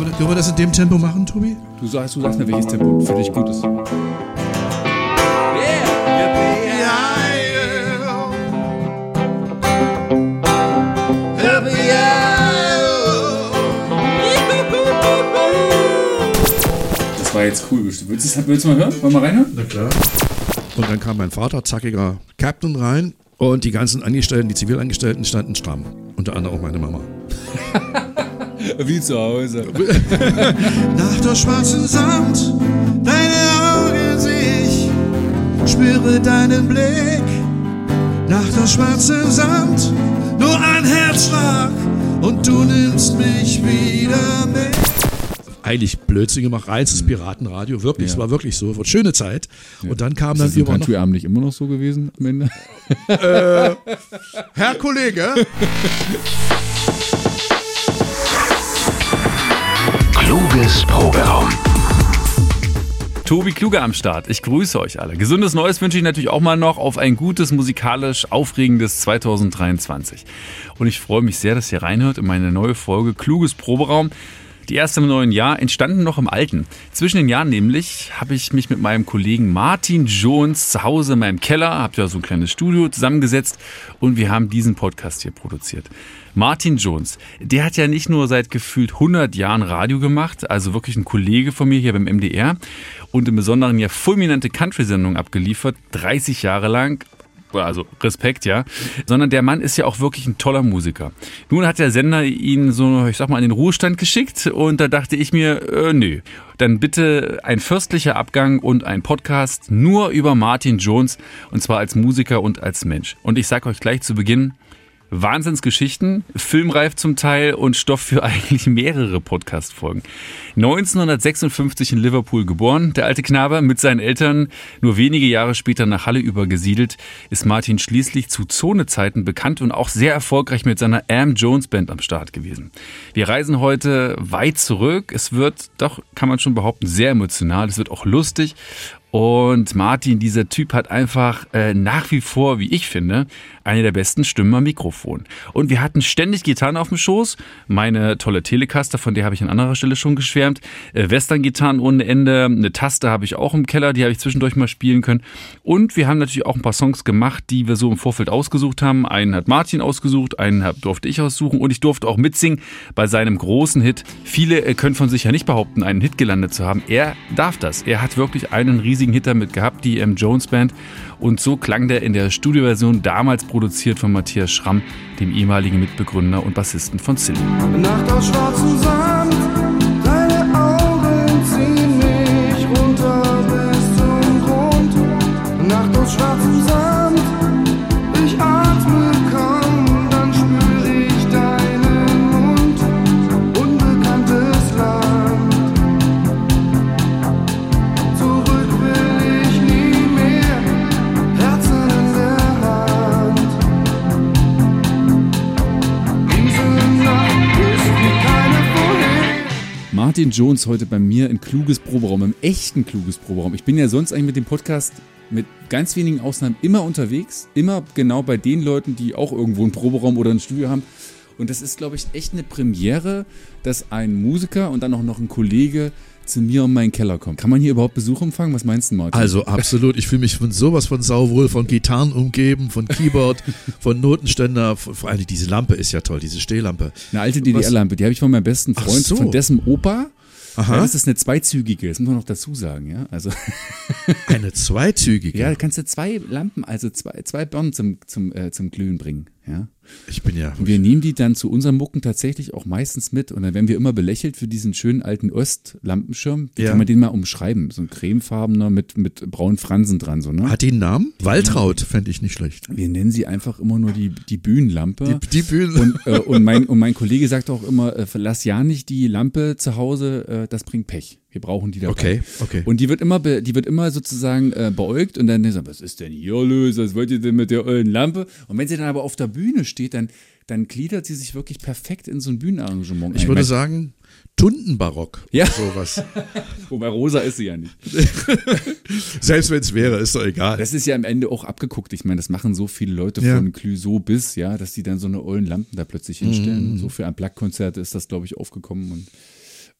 wir, können wir das in dem Tempo machen, Tobi? Du sagst, du sagst mir, welches Tempo für dich gut ist. Das war jetzt cool. Willst du, willst du mal hören? Wollen wir mal reinhören? Na klar. Und dann kam mein Vater, zackiger Captain, rein und die ganzen Angestellten, die Zivilangestellten standen stramm. Unter anderem auch meine Mama. Wie zu Hause. Nach der schwarzen Sand, deine Augen sehe ich, spüre deinen Blick. Nach der schwarzen Sand, nur ein Herzschlag und du nimmst mich wieder mit. Eigentlich Blödsinn gemacht, reines Piratenradio, wirklich, Ja. es war wirklich so, schöne Zeit. Und dann kam Ist dann das im über noch, Country-Abend nicht immer noch so gewesen am Ende? Herr Kollege, Kluges Proberaum. Tobi Kluge am Start. Ich grüße euch alle. Gesundes Neues wünsche ich natürlich auch mal noch auf ein gutes, musikalisch aufregendes 2023. Und ich freue mich sehr, dass ihr reinhört in meine neue Folge Kluges Proberaum. Die erste im neuen Jahr entstanden noch im alten. Zwischen den Jahren nämlich habe ich mich mit meinem Kollegen Martin Jones zu Hause in meinem Keller, habt ja so ein kleines Studio zusammengesetzt und wir haben diesen Podcast hier produziert. Martin Jones, der hat ja nicht nur seit gefühlt 100 Jahren Radio gemacht, also wirklich ein Kollege von mir hier beim MDR und im Besonderen ja fulminante Country-Sendungen abgeliefert, 30 Jahre lang also Respekt, ja, sondern der Mann ist ja auch wirklich ein toller Musiker. Nun hat der Sender ihn so, ich sag mal, in den Ruhestand geschickt und da dachte ich mir, äh, nö, dann bitte ein fürstlicher Abgang und ein Podcast nur über Martin Jones und zwar als Musiker und als Mensch. Und ich sag euch gleich zu Beginn, Wahnsinnsgeschichten, filmreif zum Teil und Stoff für eigentlich mehrere Podcast-Folgen. 1956 in Liverpool geboren, der alte Knabe mit seinen Eltern nur wenige Jahre später nach Halle übergesiedelt, ist Martin schließlich zu Zonezeiten bekannt und auch sehr erfolgreich mit seiner Am Jones Band am Start gewesen. Wir reisen heute weit zurück. Es wird, doch kann man schon behaupten, sehr emotional. Es wird auch lustig und Martin, dieser Typ hat einfach äh, nach wie vor, wie ich finde, eine der besten Stimmen am Mikrofon. Und wir hatten ständig Gitarren auf dem Schoß. Meine tolle Telecaster, von der habe ich an anderer Stelle schon geschwärmt. Äh, Western-Gitarren ohne Ende. Eine Taste habe ich auch im Keller, die habe ich zwischendurch mal spielen können. Und wir haben natürlich auch ein paar Songs gemacht, die wir so im Vorfeld ausgesucht haben. Einen hat Martin ausgesucht, einen durfte ich aussuchen und ich durfte auch mitsingen bei seinem großen Hit. Viele äh, können von sich ja nicht behaupten, einen Hit gelandet zu haben. Er darf das. Er hat wirklich einen riesigen Hit damit gehabt, die M. Jones Band. Und so klang der in der Studioversion damals produziert von Matthias Schramm, dem ehemaligen Mitbegründer und Bassisten von Silly. Nacht aus schwarzem Sand, Martin Jones heute bei mir in kluges Proberaum, im echten kluges Proberaum. Ich bin ja sonst eigentlich mit dem Podcast mit ganz wenigen Ausnahmen immer unterwegs, immer genau bei den Leuten, die auch irgendwo einen Proberaum oder ein Studio haben. Und das ist, glaube ich, echt eine Premiere, dass ein Musiker und dann auch noch ein Kollege zu mir in meinen Keller kommt. Kann man hier überhaupt Besuch empfangen? Was meinst du, Martin? Also absolut, ich fühle mich von sowas von sauwohl, von Gitarren umgeben, von Keyboard, von Notenständer, von- vor allem diese Lampe ist ja toll, diese Stehlampe. Eine alte DDR-Lampe, die habe ich von meinem besten Freund, so. von dessen Opa. Aha. Ja, das ist eine zweizügige, das muss man noch dazu sagen, ja. Also, Eine zweizügige. ja, da kannst du zwei Lampen, also zwei, zwei Birnen zum, zum, äh, zum Glühen bringen, ja. Ich bin ja. Und wir nehmen die dann zu unseren Mucken tatsächlich auch meistens mit. Und dann werden wir immer belächelt für diesen schönen alten Ost-Lampenschirm. Wie Ja. kann man den mal umschreiben? So ein cremefarbener mit, mit braunen Fransen dran, so, ne? Hat die einen Namen? Waltraud fände ich nicht schlecht. Wir nennen sie einfach immer nur die, die Bühnenlampe. Die, die Bühnen. und, äh, und, mein, und mein Kollege sagt auch immer, äh, verlass ja nicht die Lampe zu Hause, äh, das bringt Pech. Wir brauchen die dabei. Okay, okay. Und die wird immer, die wird immer sozusagen äh, beäugt und dann sagt, was ist denn hier los? Was wollt ihr denn mit der ollen Lampe? Und wenn sie dann aber auf der Bühne steht, dann, dann gliedert sie sich wirklich perfekt in so ein Bühnenarrangement. ich ein. würde sagen, Tundenbarock. Ja. Sowas. Wobei rosa ist sie ja nicht. Selbst wenn es wäre, ist doch egal. Das ist ja am Ende auch abgeguckt. Ich meine, das machen so viele Leute Ja. von Clüso bis, ja, dass die dann so eine ollen Lampen da plötzlich hinstellen. Und so für ein Black-Konzert ist das, glaube ich, aufgekommen. Und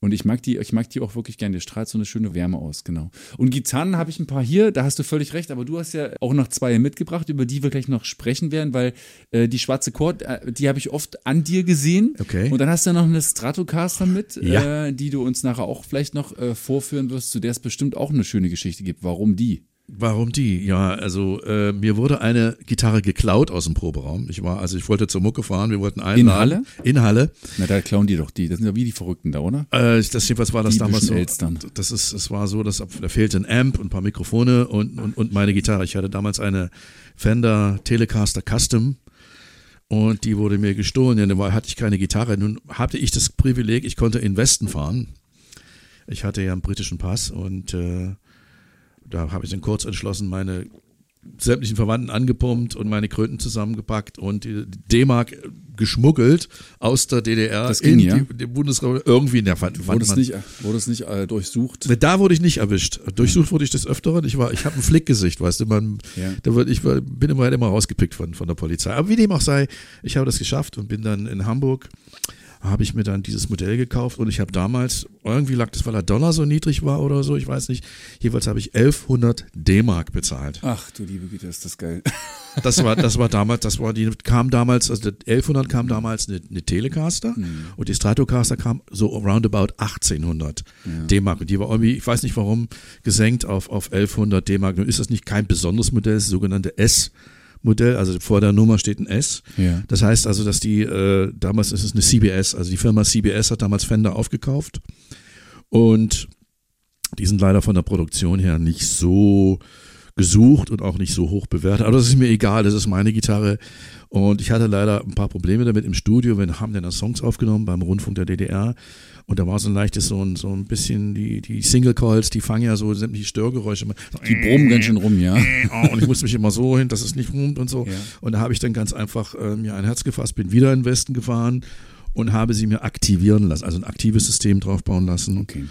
Und ich mag die, ich mag die auch wirklich gerne. Die strahlt so eine schöne Wärme aus, genau. Und Gitarren habe ich ein paar hier, da hast du völlig recht, aber du hast ja auch noch zwei mitgebracht, über die wir gleich noch sprechen werden, weil äh, die schwarze Chord, äh, die habe ich oft an dir gesehen. Okay. Und dann hast du noch eine Stratocaster mit, Ja. äh, die du uns nachher auch vielleicht noch äh, vorführen wirst, zu der es bestimmt auch eine schöne Geschichte gibt. Warum die? Warum die? Ja, also äh, mir wurde eine Gitarre geklaut aus dem Proberaum. Ich war, also ich wollte zur Mucke fahren, wir wollten einladen. Halle? In Halle. Na, da klauen die doch die. Das sind ja wie die Verrückten da, oder? Äh, das jedenfalls war das Diebischen damals so. Elstern. Das ist, es war so, dass da fehlte ein Amp und ein paar Mikrofone und, und, und meine Gitarre. Ich hatte damals eine Fender Telecaster Custom und die wurde mir gestohlen. Ja, dann hatte ich keine Gitarre. Nun hatte ich das Privileg, ich konnte in Westen fahren. Ich hatte ja einen britischen Pass und äh, da habe ich dann kurz entschlossen, meine sämtlichen Verwandten angepumpt und meine Kröten zusammengepackt und die D-Mark geschmuggelt aus der DDR Das ging, in ja? die, die Bundesrepublik. Irgendwie in der fand, Wurde es nicht, wurde es nicht äh, durchsucht? Ne, Da wurde ich nicht erwischt. Durchsucht wurde ich des Öfteren. Ich war, ich habe ein Flickgesicht, weißt du, man, Ja. da wird, ich war, bin immer, immer rausgepickt von, von der Polizei. Aber wie dem auch sei, ich habe das geschafft und bin dann in Hamburg, habe ich mir dann dieses Modell gekauft und ich habe damals, irgendwie lag das, weil der Dollar so niedrig war oder so, ich weiß nicht, jeweils habe ich 1100 D-Mark bezahlt. Ach du liebe Güte, ist das geil. Das war, das war damals, das war die, kam damals, also der 1100 kam damals eine, eine Telecaster Mhm. und die Stratocaster kam so roundabout 1800 D-Mark und die war irgendwie, ich weiß nicht warum, gesenkt auf, auf 1100 D-Mark. Nun ist das nicht kein besonderes Modell, das sogenannte S-Modell, also vor der Nummer steht ein S. Ja. Das heißt also, dass die, äh, damals ist es eine CBS, also die Firma CBS hat damals Fender aufgekauft und die sind leider von der Produktion her nicht so gesucht und auch nicht so hoch bewertet. Aber das ist mir egal, das ist meine Gitarre. Und ich hatte leider ein paar Probleme damit im Studio. Wir haben dann Songs aufgenommen beim Rundfunk der DDR. Und da war so ein leichtes, so ein, so ein bisschen, die, die Single Coils, die fangen ja so sämtliche Störgeräusche. Die brummen ganz schön rum, ja. Und ich musste mich immer so hin, dass es nicht rumt und so. Ja. Und da habe ich dann ganz einfach äh, mir ein Herz gefasst, bin wieder in den Westen gefahren und habe sie mir aktivieren lassen, also ein aktives System draufbauen lassen. Okay.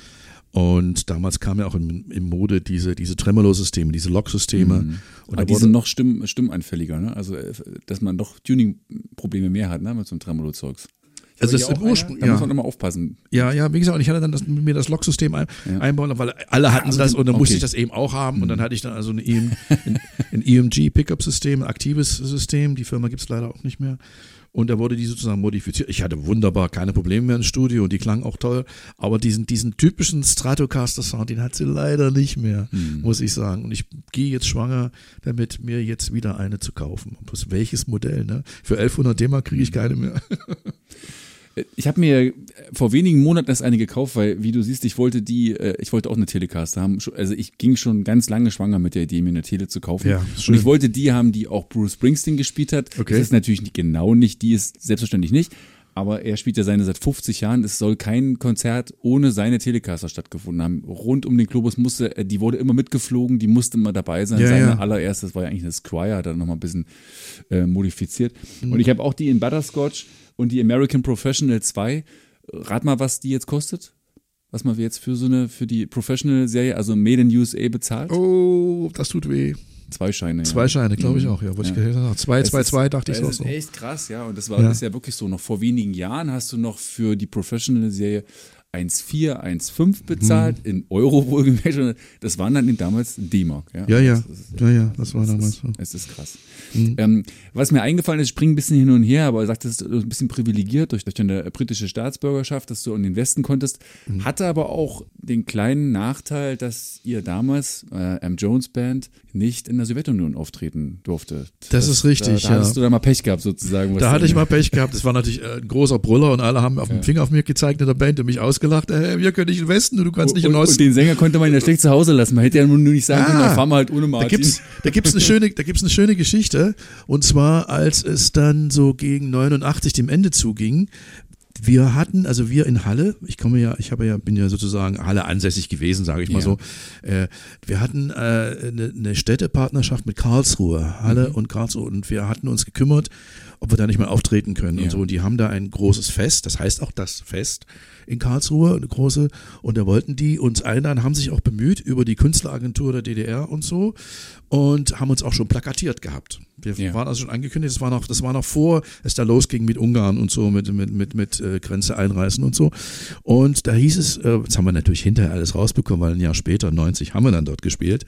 Und damals kam ja auch in, in Mode diese, diese Tremolo-Systeme, diese Lock-Systeme. Und Mhm. Aber da die wurde- sind noch stimm, stimmanfälliger, ne? Also, äh, dass man doch Tuning-Probleme mehr hat, ne? Mit so einem Tremolo-Zeugs. Also es hier im auch einer, Ursprung- Da ja. muss man immer aufpassen. Ja, ja, wie gesagt, und ich hatte dann das, mir das Locksystem ein, Ja. einbauen, weil alle hatten Also das und dann musste okay. ich das eben auch haben und dann hatte ich dann also ein, EM, ein, ein EMG-Pickup-System, ein aktives System, die Firma gibt's leider auch nicht mehr. Und da wurde die sozusagen modifiziert. Ich hatte wunderbar keine Probleme mehr im Studio und die klang auch toll. Aber diesen, diesen typischen Stratocaster-Sound, den hat sie leider nicht mehr, muss ich sagen. Und ich gehe jetzt schwanger damit, mir jetzt wieder eine zu kaufen. Bloß welches Modell, ne? Für 1100 D-Mark kriege ich keine mehr. Ich habe mir vor wenigen Monaten erst eine gekauft, weil, wie du siehst, ich wollte die, äh, ich wollte auch eine Telecaster haben. Also ich ging schon ganz lange schwanger mit der Idee, mir eine Tele zu kaufen. Ja, Und ich wollte die haben, die auch Bruce Springsteen gespielt hat. Okay. Das ist natürlich nicht, genau nicht, die ist selbstverständlich nicht. Aber er spielt ja seine seit 50 Jahren. Es soll kein Konzert ohne seine Telecaster stattgefunden haben. Rund um den Globus musste, äh, die wurde immer mitgeflogen, die musste immer dabei sein. Ja, seine ja. allererstes war ja eigentlich eine Squire, hat er nochmal ein bisschen äh, modifiziert. Mhm. Und ich habe auch die in Butterscotch und die American Professional 2. Rat mal, was die jetzt kostet? Was man jetzt für so eine, für die Professional-Serie, also Made in USA bezahlt? Oh, das tut weh. Zwei Scheine. Zwei ja. Scheine, glaube ich auch, ja. Wollte Ja. ich sagen. Zwei, Es zwei, ist- zwei, dachte ich es auch ist so. echt krass, ja. Und das war Ja. ist ja wirklich so. Noch vor wenigen Jahren hast du noch für die Professional-Serie 1,4, 1,5 bezahlt, in Euro wohlgemerkt. Das waren dann damals D-Mark. Ja, Ja, ja, Das ist- ja, ja, das war damals ist, so. Es ist krass. Ähm, was mir eingefallen ist, ich springe ein bisschen hin und her, aber er sagt, du bist ein bisschen privilegiert durch, durch deine britische Staatsbürgerschaft, dass du in den Westen konntest. Mhm. Hatte aber auch den kleinen Nachteil, dass ihr damals, äh, M. Jones Band, nicht in der Sowjetunion auftreten durfte. Das ist richtig, Da, da ja. hattest du da mal Pech gehabt, sozusagen. Da hatte ich mal Pech gehabt. Das war natürlich äh, ein großer Brüller und alle haben auf den Finger auf mir gezeigt in der Band und mich ausgelacht. Äh, wir können nicht in den Westen und du kannst nicht in den und Osten. den Sänger konnte man ja schlecht zu Hause lassen. Man hätte ja nur nicht sagen können, Ah, dann fahren wir halt ohne Da Martin. gibt's, da gibt's eine schöne, da gibt's eine schöne Geschichte. Und zwar, als es dann so gegen 89 dem Ende zuging, wir hatten, also wir in Halle, ich komme ja, ich habe ja, bin ja sozusagen Halle ansässig gewesen, sage ich mal Ja. so. Äh, wir hatten äh, eine, eine Städtepartnerschaft mit Karlsruhe, Halle und Karlsruhe, und wir hatten uns gekümmert, ob wir da nicht mal auftreten können Ja. und so. Und die haben da ein großes Fest, das heißt auch das Fest in Karlsruhe, eine große, und da wollten die uns einladen, haben sich auch bemüht über die Künstleragentur der DDR und so und haben uns auch schon plakatiert gehabt. Wir Ja. waren also schon angekündigt, das war noch, das war noch vor es da losging mit Ungarn und so, mit, mit, mit, mit äh, Grenze einreißen und so. Und da hieß es, äh, das haben wir natürlich hinterher alles rausbekommen, weil ein Jahr später, 90, haben wir dann dort gespielt.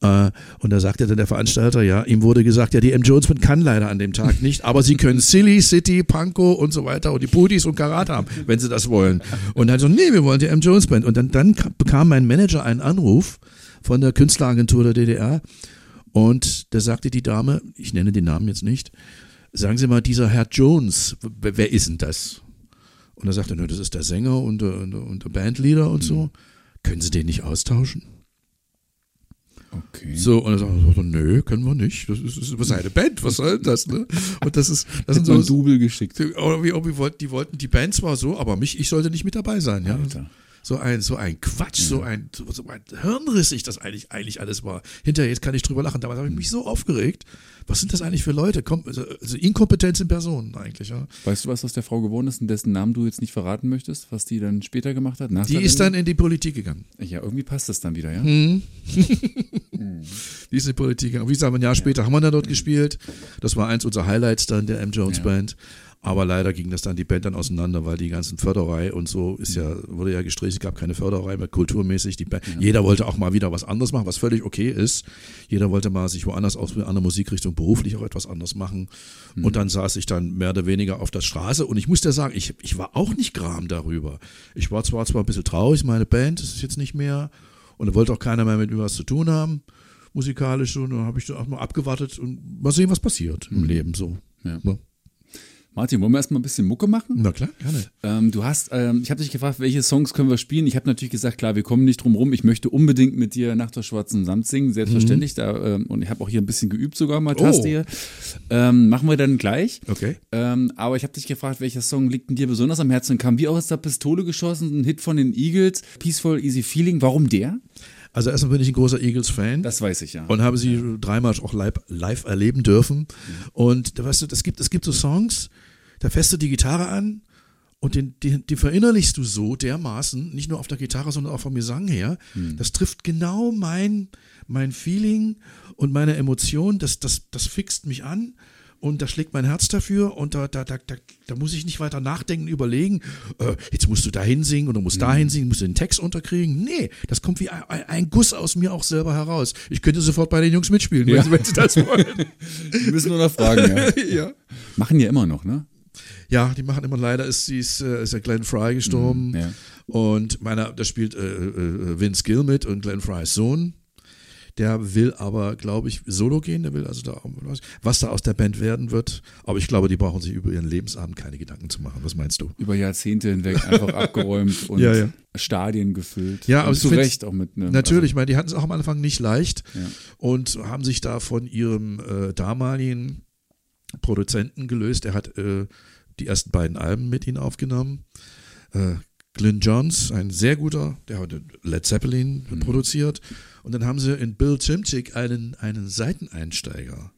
Äh, und da sagte dann der Veranstalter, ja, ihm wurde gesagt, ja, die M. Jones Band kann leider an dem Tag nicht, aber sie können Silly, City, Panko und so weiter und die Pudis und Karat haben, wenn sie das wollen. Und dann so, nee, wir wollen die M. Jones Band. Und dann, dann ka- bekam mein Manager einen Anruf von der Künstleragentur der DDR und da sagte die Dame, ich nenne den Namen jetzt nicht, sagen Sie mal, dieser Herr Jones, wer, ist denn das? Und er sagte, "Na, das ist der Sänger und der, und und der Bandleader und so. Können Sie den nicht austauschen? Okay. So, und er sagte, nö, können wir nicht. Das ist, das ist seine Band, was soll denn das, ne? Und das ist, das sind so ein so, Double geschickt. oder wie, wie wollten, die wollten, die Band zwar so, aber mich, ich sollte nicht mit dabei sein, ja. Alter. So ein, so ein Quatsch, so ein, so, so ein hirnrissig das eigentlich, eigentlich alles war. Hinterher jetzt kann ich drüber lachen. Damals habe ich mich so aufgeregt. Was sind das eigentlich für Leute? Komm, also, also Inkompetenz in Personen eigentlich, ja. Weißt du, was aus der Frau geworden ist und dessen Namen du jetzt nicht verraten möchtest, was die dann später gemacht hat? Nach Die der ist dann in die Politik gegangen. Ja, irgendwie passt das dann wieder, ja? Die ist in die Politik gegangen. Wie gesagt, ein Jahr später haben wir dann dort gespielt. Das war eins unserer Highlights dann der M. Jones Ja. Band. Aber leider ging das dann die Band dann auseinander, weil die ganzen Förderei und so ist ja, wurde ja gestrichen, es gab keine Förderei mehr, kulturmäßig. Die Band, Jeder wollte auch mal wieder was anderes machen, was völlig okay ist. Jeder wollte mal sich woanders aus einer anderen Musikrichtung beruflich auch etwas anderes machen. Und dann saß ich dann mehr oder weniger auf der Straße und ich muss dir sagen, ich, ich war auch nicht gram darüber. Ich war zwar zwar ein bisschen traurig, meine Band, ist jetzt nicht mehr. Und da wollte auch keiner mehr mit mir was zu tun haben, musikalisch. Und dann habe ich dann auch mal abgewartet und mal sehen, was passiert im Leben so. Ja. Ja. Martin, wollen wir erstmal ein bisschen Mucke machen? Na klar, gerne. Ähm, du hast, ähm, ich habe dich gefragt, welche Songs können wir spielen? Ich habe natürlich gesagt, klar, wir kommen nicht drum rum. Ich möchte unbedingt mit dir nach der schwarzen Samt singen, selbstverständlich. Da, ähm, und ich habe auch hier ein bisschen geübt sogar mal, Taste Oh. hier. Ähm, machen wir dann gleich. Okay. Ähm, aber ich habe dich gefragt, welcher Song liegt denn dir besonders am Herzen? Kam wie aus der Pistole geschossen, ein Hit von den Eagles, Peaceful Easy Feeling. Warum der? Also erstmal bin ich ein großer Eagles-Fan. Das weiß ich ja. und habe sie dreimal auch live, live erleben dürfen. Und da weißt du, es gibt, es gibt so Songs, da fährst du die Gitarre an und den, den, den verinnerlichst du so dermaßen, nicht nur auf der Gitarre, sondern auch vom Gesang her. Das trifft genau mein, mein Feeling und meine Emotion. Das, das, das fixt mich an. Und da schlägt mein Herz dafür und da, da, da, da, da muss ich nicht weiter nachdenken, überlegen, äh, jetzt musst du dahin singen oder musst dahin singen, musst du den Text unterkriegen. Nee, das kommt wie ein, ein, Guss aus mir auch selber heraus. Ich könnte sofort bei den Jungs mitspielen, wenn, Ja. sie, wenn sie das wollen. Wir müssen nur noch fragen, ja. ja. Machen ja immer noch, ne? Ja, die machen immer leider, ist, sie ist, äh, ist ja Glenn Fry gestorben. Ja. Und meiner, da spielt äh, äh, Vince Gill mit und Glenn Frys Sohn. Der will aber, glaube ich, solo gehen. Der will also da, auch- was da aus der Band werden wird. Aber ich glaube, die brauchen sich über ihren Lebensabend keine Gedanken zu machen. Was meinst du? Über Jahrzehnte hinweg einfach abgeräumt und Ja, ja. Stadien gefüllt. Ja, aber zu Recht auch mit einem. Natürlich, ich meine, die hatten es auch am Anfang nicht leicht Ja. und haben sich da von ihrem äh, damaligen Produzenten gelöst. Er hat äh, die ersten beiden Alben mit ihnen aufgenommen. Äh, Glyn Johns, ein sehr guter, der hat Led Zeppelin produziert. Und dann haben sie in Bill Chimchik einen, einen Seiteneinsteiger,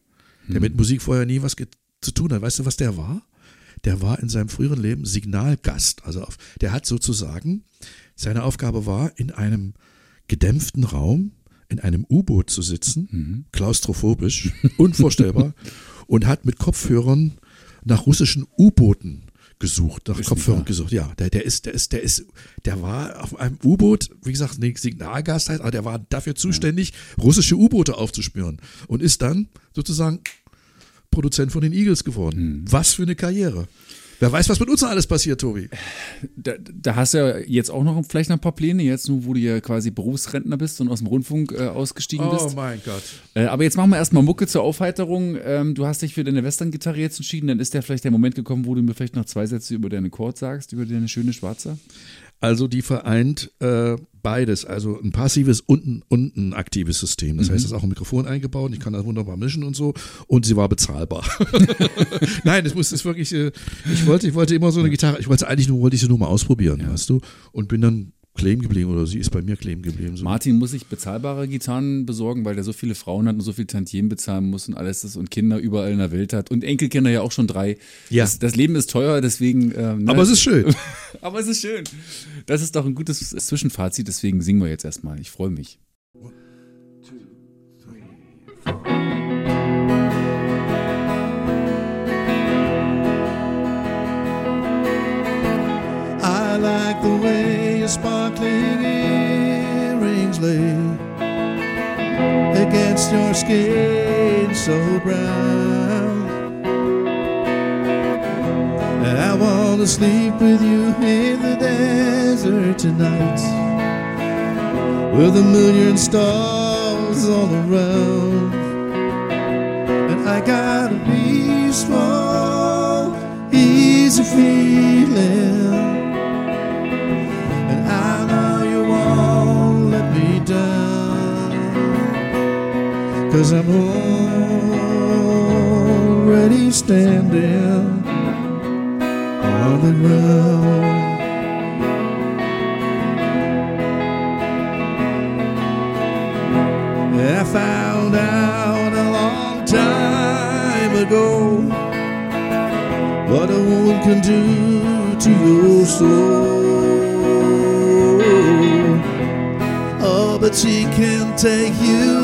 der mit Musik vorher nie was zu tun hat. Weißt du, was der war? Der war in seinem früheren Leben Signalgast. Also auf, der hat sozusagen, seine Aufgabe war, in einem gedämpften Raum in einem U-Boot zu sitzen, klaustrophobisch, unvorstellbar, und hat mit Kopfhörern nach russischen U-Booten gesucht, nach Ist Kopfhörern gesucht. Ja, der, der ist, der ist, der ist, der war auf einem U-Boot, wie gesagt, nicht Signalgast heißt, aber der war dafür zuständig, russische U-Boote aufzuspüren und ist dann sozusagen Produzent von den Eagles geworden. Was für eine Karriere. Wer weiß, was mit uns noch alles passiert, Tobi. Da, da hast du ja jetzt auch noch vielleicht noch ein paar Pläne, jetzt nur, wo du ja quasi Berufsrentner bist und aus dem Rundfunk äh, ausgestiegen Oh bist. mein Gott. Äh, aber jetzt machen wir erstmal Mucke zur Aufheiterung. Ähm, du hast dich für deine Western-Gitarre jetzt entschieden, dann ist ja vielleicht der Moment gekommen, wo du mir vielleicht noch zwei Sätze über deine Chord sagst, über deine schöne schwarze. Also die vereint äh, beides, also ein passives und ein, und ein aktives System. Das heißt, es ist auch ein Mikrofon eingebaut, ich kann das wunderbar mischen und so. Und sie war bezahlbar. Nein, das muss das wirklich. Äh, ich wollte, ich wollte immer so eine Gitarre. Ich wollte eigentlich nur, wollte ich sie nur mal ausprobieren, weißt du. Und bin dann kleben geblieben oder sie ist bei mir kleben geblieben. So. Martin muss sich bezahlbare Gitarren besorgen, weil der so viele Frauen hat und so viel Tantiemen bezahlen muss und alles das und Kinder überall in der Welt hat und Enkelkinder ja auch schon drei. Ja. Das, das Leben ist teuer, deswegen. Ähm, ne? Aber es ist schön. Aber es ist schön. Das ist doch ein gutes Zwischenfazit, deswegen singen wir jetzt erstmal. Ich freue mich. I like the way sparkling earrings lay against your skin so brown. And I want to sleep with you in the desert tonight with a million stars all around. And I got a peaceful, easy feeling. Cause I'm already standing on the ground. I found out a long time ago what a woman can do to your soul. Oh, but she can take you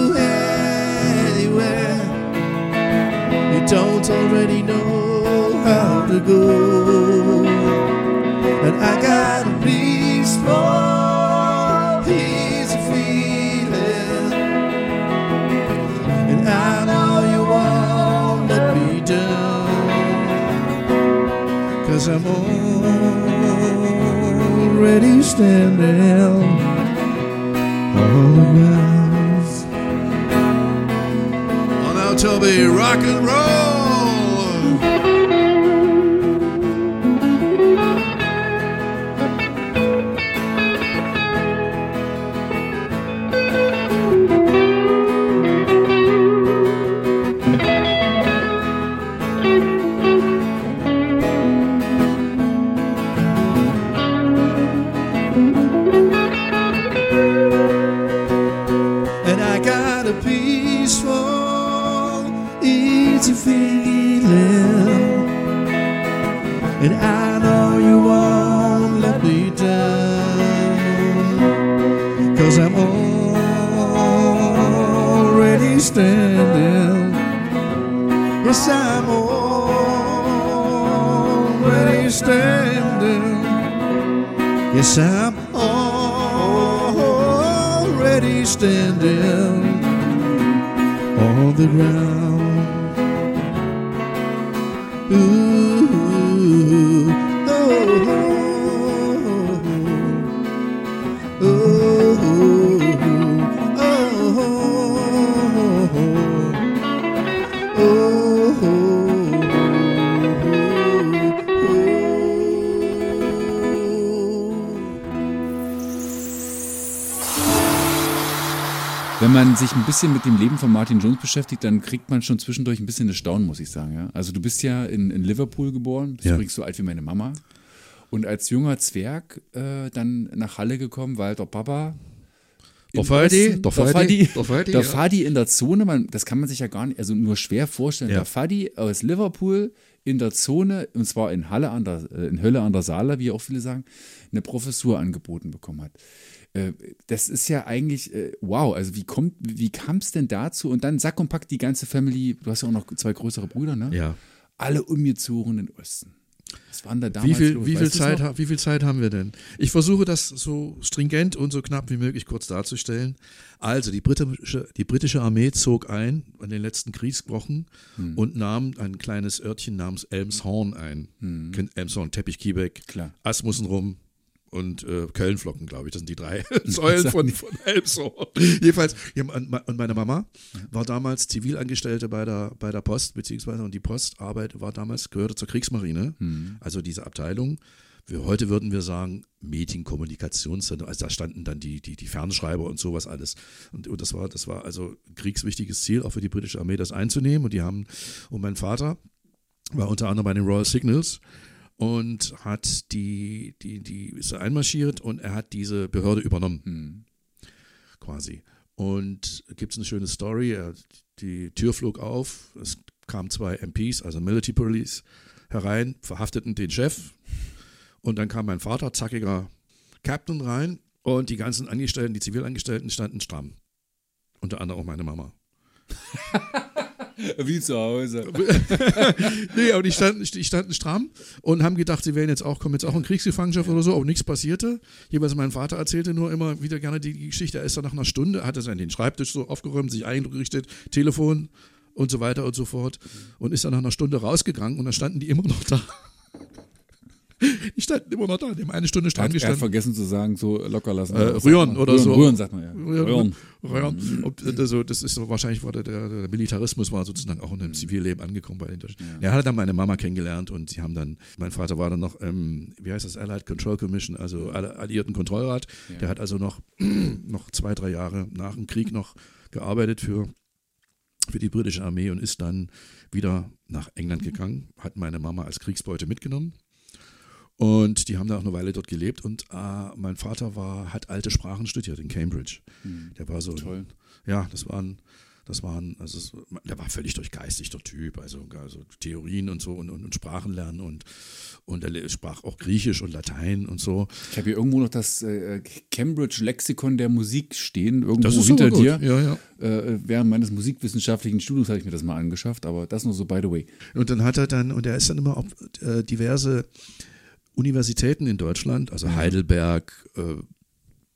You already know how to go. And I got a peaceful, easy feeling. And I know you won't let me down. Cause I'm already standing. Oh, now, Toby, rock and roll. Yes, I'm already standing on the ground. Ooh, man sich ein bisschen mit dem Leben von Martin Jones beschäftigt, dann kriegt man schon zwischendurch ein bisschen das Staunen, muss ich sagen. Ja? Also du bist ja in, in Liverpool geboren, bist Ja. übrigens so alt wie meine Mama. Und als junger Zwerg äh, dann nach Halle gekommen, weil der Papa Der Fadi, der Fadi, der Fadi, der ja. Fadi in der Zone, man, das kann man sich ja gar nicht, also nur schwer vorstellen. Ja. Der Fadi aus Liverpool in der Zone, und zwar in Halle an der, äh, in Hölle an der Saale, wie auch viele sagen, eine Professur angeboten bekommen hat. Äh, Das ist ja eigentlich, äh, wow, also wie kommt, wie kam es denn dazu? Und dann sack und pack die ganze Family, du hast ja auch noch zwei größere Brüder, ne? Ja. Alle umgezogen in den Osten. Was waren da damals Wie viel, los? wie, viel Zeit, wie viel Zeit haben wir denn? Ich versuche das so stringent und so knapp wie möglich kurz darzustellen. Also, die britische, die britische Armee zog ein an den letzten Kriegswochen Hm. und nahm ein kleines Örtchen namens Elmshorn ein. Kennt Elmshorn, Teppich-Kiebeck, Hm. Klar. Asmussenrum und äh, Kölnflocken, glaube ich. Das sind die drei Säulen von, von Elmshorn. Jedenfalls, ja, und me- und meine Mama war damals Zivilangestellte bei der, bei der Post, beziehungsweise und die Postarbeit war damals, gehörte zur Kriegsmarine. Also diese Abteilung. Wir, heute würden wir sagen, Meeting-Kommunikationszentrum. Also da standen dann die, die, die Fernschreiber und sowas alles. Und, und das war, das war also ein kriegswichtiges Ziel, auch für die britische Armee, das einzunehmen. Und die haben, und mein Vater war unter anderem bei den Royal Signals und hat die, die, die ist einmarschiert und er hat diese Behörde übernommen, Hm. quasi. Und gibt es eine schöne Story. Er, die Tür flog auf, es kamen zwei MPs, also Military Police, herein, verhafteten den Chef. Und dann kam mein Vater, zackiger Captain, rein und die ganzen Angestellten, die Zivilangestellten standen stramm. Unter anderem auch meine Mama. Wie zu Hause. nee, aber die standen, die standen stramm und haben gedacht, sie wären jetzt auch, kommen jetzt auch in Kriegsgefangenschaft oder so, aber nichts passierte. Jeweils mein Vater erzählte nur immer wieder gerne die Geschichte. Er ist dann nach einer Stunde, hat er seinen Schreibtisch so aufgeräumt, sich eingerichtet, Telefon und so weiter und so fort und ist dann nach einer Stunde rausgegangen und dann standen die immer noch da. Die standen immer noch da, die haben eine Stunde hat gestanden. vergessen zu sagen, so locker lassen. Äh, rühren oder rühren, so. Rühren sagt man ja. Rühren. Rühren. Ja, ob, also das ist so wahrscheinlich war der, der, Militarismus war sozusagen auch in dem Zivilleben angekommen bei den Deutschen. Er hat dann meine Mama kennengelernt und sie haben dann, mein Vater war dann noch, ähm, wie heißt das, Allied Control Commission, also Alle- Alliierten Kontrollrat. Der hat also noch, noch zwei, drei Jahre nach dem Krieg noch gearbeitet für, für die britische Armee und ist dann wieder nach England gegangen, hat meine Mama als Kriegsbeute mitgenommen. Und die haben da auch eine Weile dort gelebt. Und äh, mein Vater war, hat alte Sprachen studiert in Cambridge. Der war so, Toll. ja, das waren, das waren, also es, der war völlig durchgeistigter Typ, also, also Theorien und so und, und, und Sprachen lernen und, und er sprach auch Griechisch und Latein und so. Ich habe hier irgendwo noch das äh, Cambridge Lexikon der Musik stehen, irgendwo Das ist hinter dir. Ja, ja. Äh, während meines musikwissenschaftlichen Studiums habe ich mir das mal angeschafft, aber das nur so by the way. Und dann hat er dann, und er ist dann immer auf äh, diverse Universitäten in Deutschland, also Heidelberg, äh,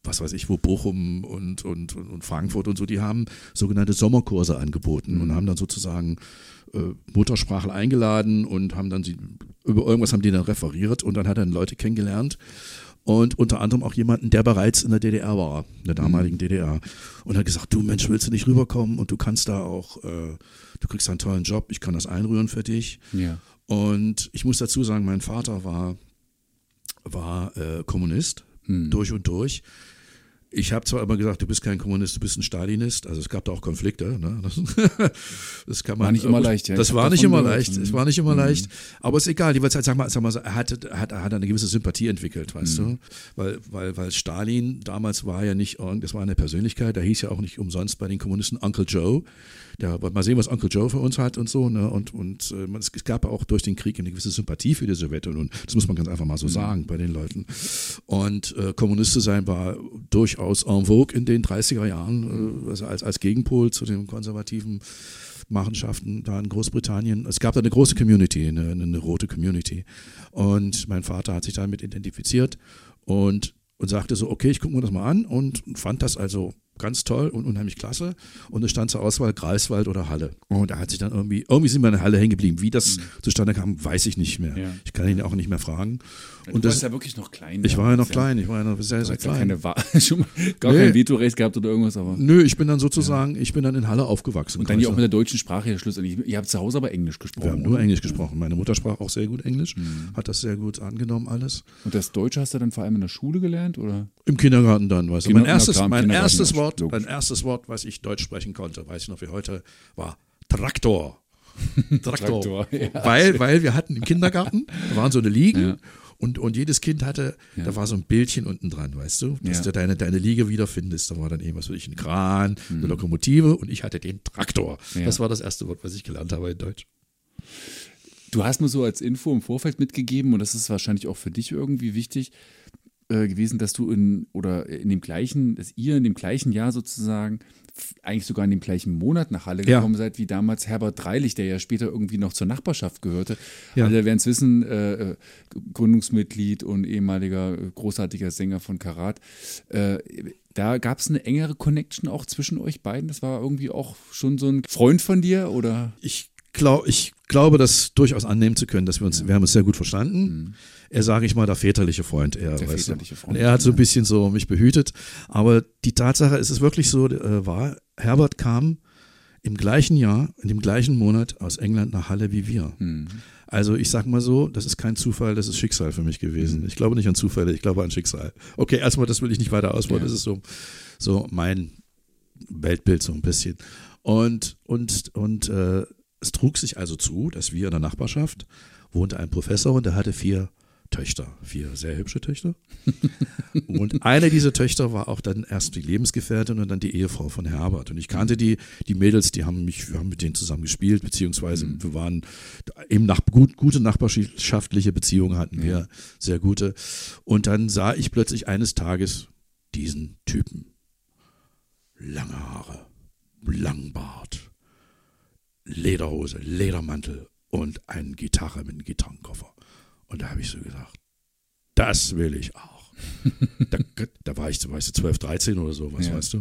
was weiß ich wo, Bochum und, und, und, Frankfurt und so, die haben sogenannte Sommerkurse angeboten und haben dann sozusagen äh, Muttersprachler eingeladen und haben dann sie, über irgendwas haben die dann referiert und dann hat er dann Leute kennengelernt und unter anderem auch jemanden, der bereits in der DDR war, in der damaligen DDR und hat gesagt, du Mensch, willst du nicht rüberkommen und du kannst da auch, äh, du kriegst einen tollen Job, ich kann das einrühren für dich. Ja. Und ich muss dazu sagen, mein Vater war, war äh, Kommunist, durch und durch. Ich habe zwar immer gesagt, du bist kein Kommunist, du bist ein Stalinist. Also es gab da auch Konflikte. Ne? Das, kann man, War nicht immer leicht, ja. Das war nicht immer gehört. leicht. Es Mhm. war nicht immer leicht. Aber ist egal. Jeweils, sag mal, sag mal, er hat, hat, hat eine gewisse Sympathie entwickelt, weißt Mhm. du? Weil, weil, weil Stalin damals war ja nicht, irgend- das war eine Persönlichkeit, der hieß ja auch nicht umsonst bei den Kommunisten Uncle Joe. Der, mal sehen, was Uncle Joe für uns hat und so. Ne? Und, und äh, es gab auch durch den Krieg eine gewisse Sympathie für die Sowjetunion. Das muss man ganz einfach mal Mhm. so sagen bei den Leuten. Und äh, Kommunist zu sein war durchaus en vogue in den 30er Jahren, äh, also als, als Gegenpol zu den konservativen Machenschaften da in Großbritannien. Es gab da eine große Community, eine, eine, eine rote Community. Und mein Vater hat sich damit identifiziert und, und sagte so, okay, ich gucke mir das mal an und fand das also ganz toll und unheimlich klasse. Und es stand zur Auswahl Greifswald oder Halle. Und er hat sich dann irgendwie, irgendwie sind wir in der Halle hängen geblieben. Wie das zustande kam, weiß ich nicht mehr. Ja. Ich kann ihn auch nicht mehr fragen. Und Und du das, warst ja wirklich noch klein. ich war ja noch klein, ich war ja noch sehr, sehr ja klein. keine Wa schon mal gar Nee. kein Vetorecht gehabt oder irgendwas, aber. Nö, ich bin dann sozusagen, ich bin dann in Halle aufgewachsen. Und dann ja auch mit der deutschen Sprache ja schlussendlich. Ihr habt zu Hause aber Englisch gesprochen. Wir haben nur oder? Englisch gesprochen. Meine Mutter sprach auch sehr gut Englisch, Mhm. hat das sehr gut angenommen alles. Und das Deutsche hast du dann vor allem in der Schule gelernt, oder? Im Kindergarten dann, weißt du. Mein erstes, mein erstes ja, Wort, logisch. mein erstes Wort, was ich Deutsch sprechen konnte, weiß ich noch wie heute, war Traktor. Traktor. Traktor, ja. Weil, weil wir hatten im Kindergarten, da waren so eine Liegen Ja. und, und jedes Kind hatte, da war so ein Bildchen unten dran, weißt du, dass Ja. du deine, deine Liege wiederfindest. Da war dann eben, was weiß ich, ein Kran, Mhm. eine Lokomotive und ich hatte den Traktor. Ja. Das war das erste Wort, was ich gelernt habe in Deutsch. Du hast mir so als Info im Vorfeld mitgegeben, und das ist wahrscheinlich auch für dich irgendwie wichtig äh, gewesen, dass du in oder in dem gleichen, dass ihr in dem gleichen Jahr sozusagen, eigentlich sogar in dem gleichen Monat nach Halle Ja. gekommen seid, wie damals Herbert Dreilich, der ja später irgendwie noch zur Nachbarschaft gehörte. Ja. Alle werden es wissen, äh, äh, Gründungsmitglied und ehemaliger äh, großartiger Sänger von Karat. Äh, da gab es eine engere Connection auch zwischen euch beiden. Das war irgendwie auch schon so ein Freund von dir oder? ich, glaub, ich glaube, das durchaus annehmen zu können, dass wir uns, wir haben uns sehr gut verstanden. Er sage ich mal, der väterliche Freund. Mhm. Der väterliche. Freund, Und er hat so ein bisschen so mich behütet. Aber die Tatsache ist es wirklich so, äh, war, Herbert kam im gleichen Jahr, in dem gleichen Monat aus England nach Halle wie wir. Mhm. Also ich sag mal so, das ist kein Zufall, das ist Schicksal für mich Mhm. gewesen. Ich glaube nicht an Zufälle, ich glaube an Schicksal. Okay, erstmal, das will ich nicht weiter ausbauen, Ja. das ist so, so mein Weltbild so ein bisschen. Und, und, und äh, es trug sich also zu, dass wir in der Nachbarschaft wohnte ein Professor und der hatte vier Töchter, vier sehr hübsche Töchter. und eine dieser Töchter war auch dann erst die Lebensgefährtin und dann die Ehefrau von Herbert. Und ich kannte die, die Mädels, die haben mich, wir haben mit denen zusammen gespielt, beziehungsweise wir waren eben nach, gut, gute nachbarschaftliche Beziehungen hatten wir, sehr gute. Und dann sah ich plötzlich eines Tages diesen Typen. Lange Haare, Langbart, Lederhose, Ledermantel und eine Gitarre mit einem Gitarrenkoffer. Und da habe ich so gedacht, das will ich auch. da, da war ich, weißt du, 12, 13 oder so, was Ja. weißt du.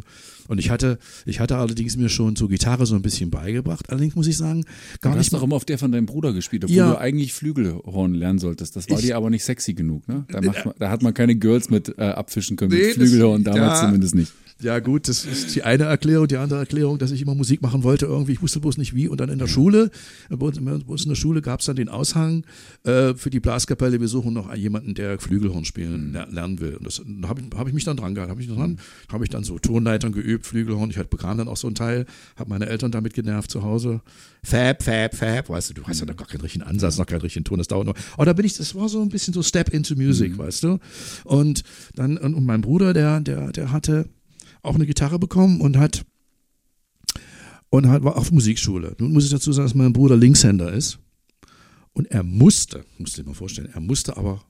Und ich hatte, ich hatte allerdings mir schon so Gitarre so ein bisschen beigebracht. Allerdings muss ich sagen, gar Du nicht hast doch immer auf der von deinem Bruder gespielt, obwohl Ja. du eigentlich Flügelhorn lernen solltest. Das war Ich- dir aber nicht sexy genug, ne? Da, macht man, da hat man keine Girls mit äh, abfischen können, Nee, mit das- Flügelhorn, damals ja. zumindest nicht. Ja, gut, das ist die eine Erklärung. Die andere Erklärung, dass ich immer Musik machen wollte, irgendwie, ich wusste bloß nicht wie. Und dann in der Schule, bei uns, bei uns in der Schule gab es dann den Aushang äh, für die Blaskapelle, wir suchen noch jemanden, der Flügelhorn spielen ler- lernen will. Und das da habe ich, hab ich mich dann dran gehalten. Habe ich, dran, hab ich dann so Tonleitern geübt, Flügelhorn. Ich hatte, bekam dann auch so ein Teil, habe meine Eltern damit genervt zu Hause. Fab, fab, fab. Weißt du, du hast ja noch gar keinen richtigen Ansatz, noch keinen richtigen Ton, das dauert noch. Aber da bin ich, das war so ein bisschen so Step into Music, weißt du. Und dann, und mein Bruder, der, der, der hatte auch eine Gitarre bekommen und hat und hat, war auf Musikschule. Nun muss ich dazu sagen, dass mein Bruder Linkshänder ist. Und er musste, musst du dir mal vorstellen, er musste aber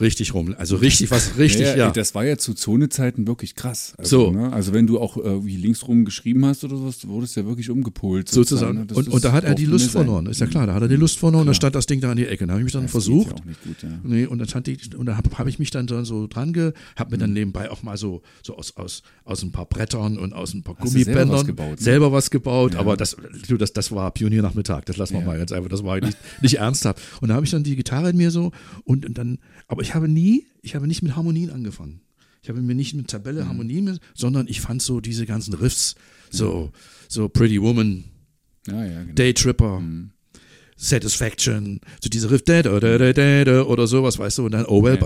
richtig rum, also richtig was, richtig, ja. ja, Das war ja zu Zonezeiten wirklich krass. Also, So. Ne? Also wenn du auch äh, wie linksrum geschrieben hast oder sowas, wurdest du ja wirklich umgepolt. sozusagen. ne? Das Und, und da hat er die Lust verloren, ist ja klar, da hat er die Lust verloren, da stand das Ding da an die Ecke. Da habe ich mich dann Das versucht. ja gut, ja. Nee, und dann stand die, und da habe hab ich mich dann so, so dran ge, habe mir dann nebenbei auch mal so, so aus, aus, aus ein paar Brettern und aus ein paar Hast du selber Gummibändern was gebaut, ne? selber was gebaut, aber das, du, das, das war Pioniernachmittag, das lassen wir mal ganz einfach, das war nicht, nicht ernsthaft. Und da habe ich dann die Gitarre in mir so und, und dann, aber ich habe nie, ich habe nicht mit Harmonien angefangen. Ich habe mir nicht mit Tabelle Harmonien, mit, sondern ich fand so diese ganzen Riffs, so, so Pretty Woman, Ja, ja, genau. Day Tripper, Satisfaction, so diese Riff oder sowas, weißt du, und dann Oh well,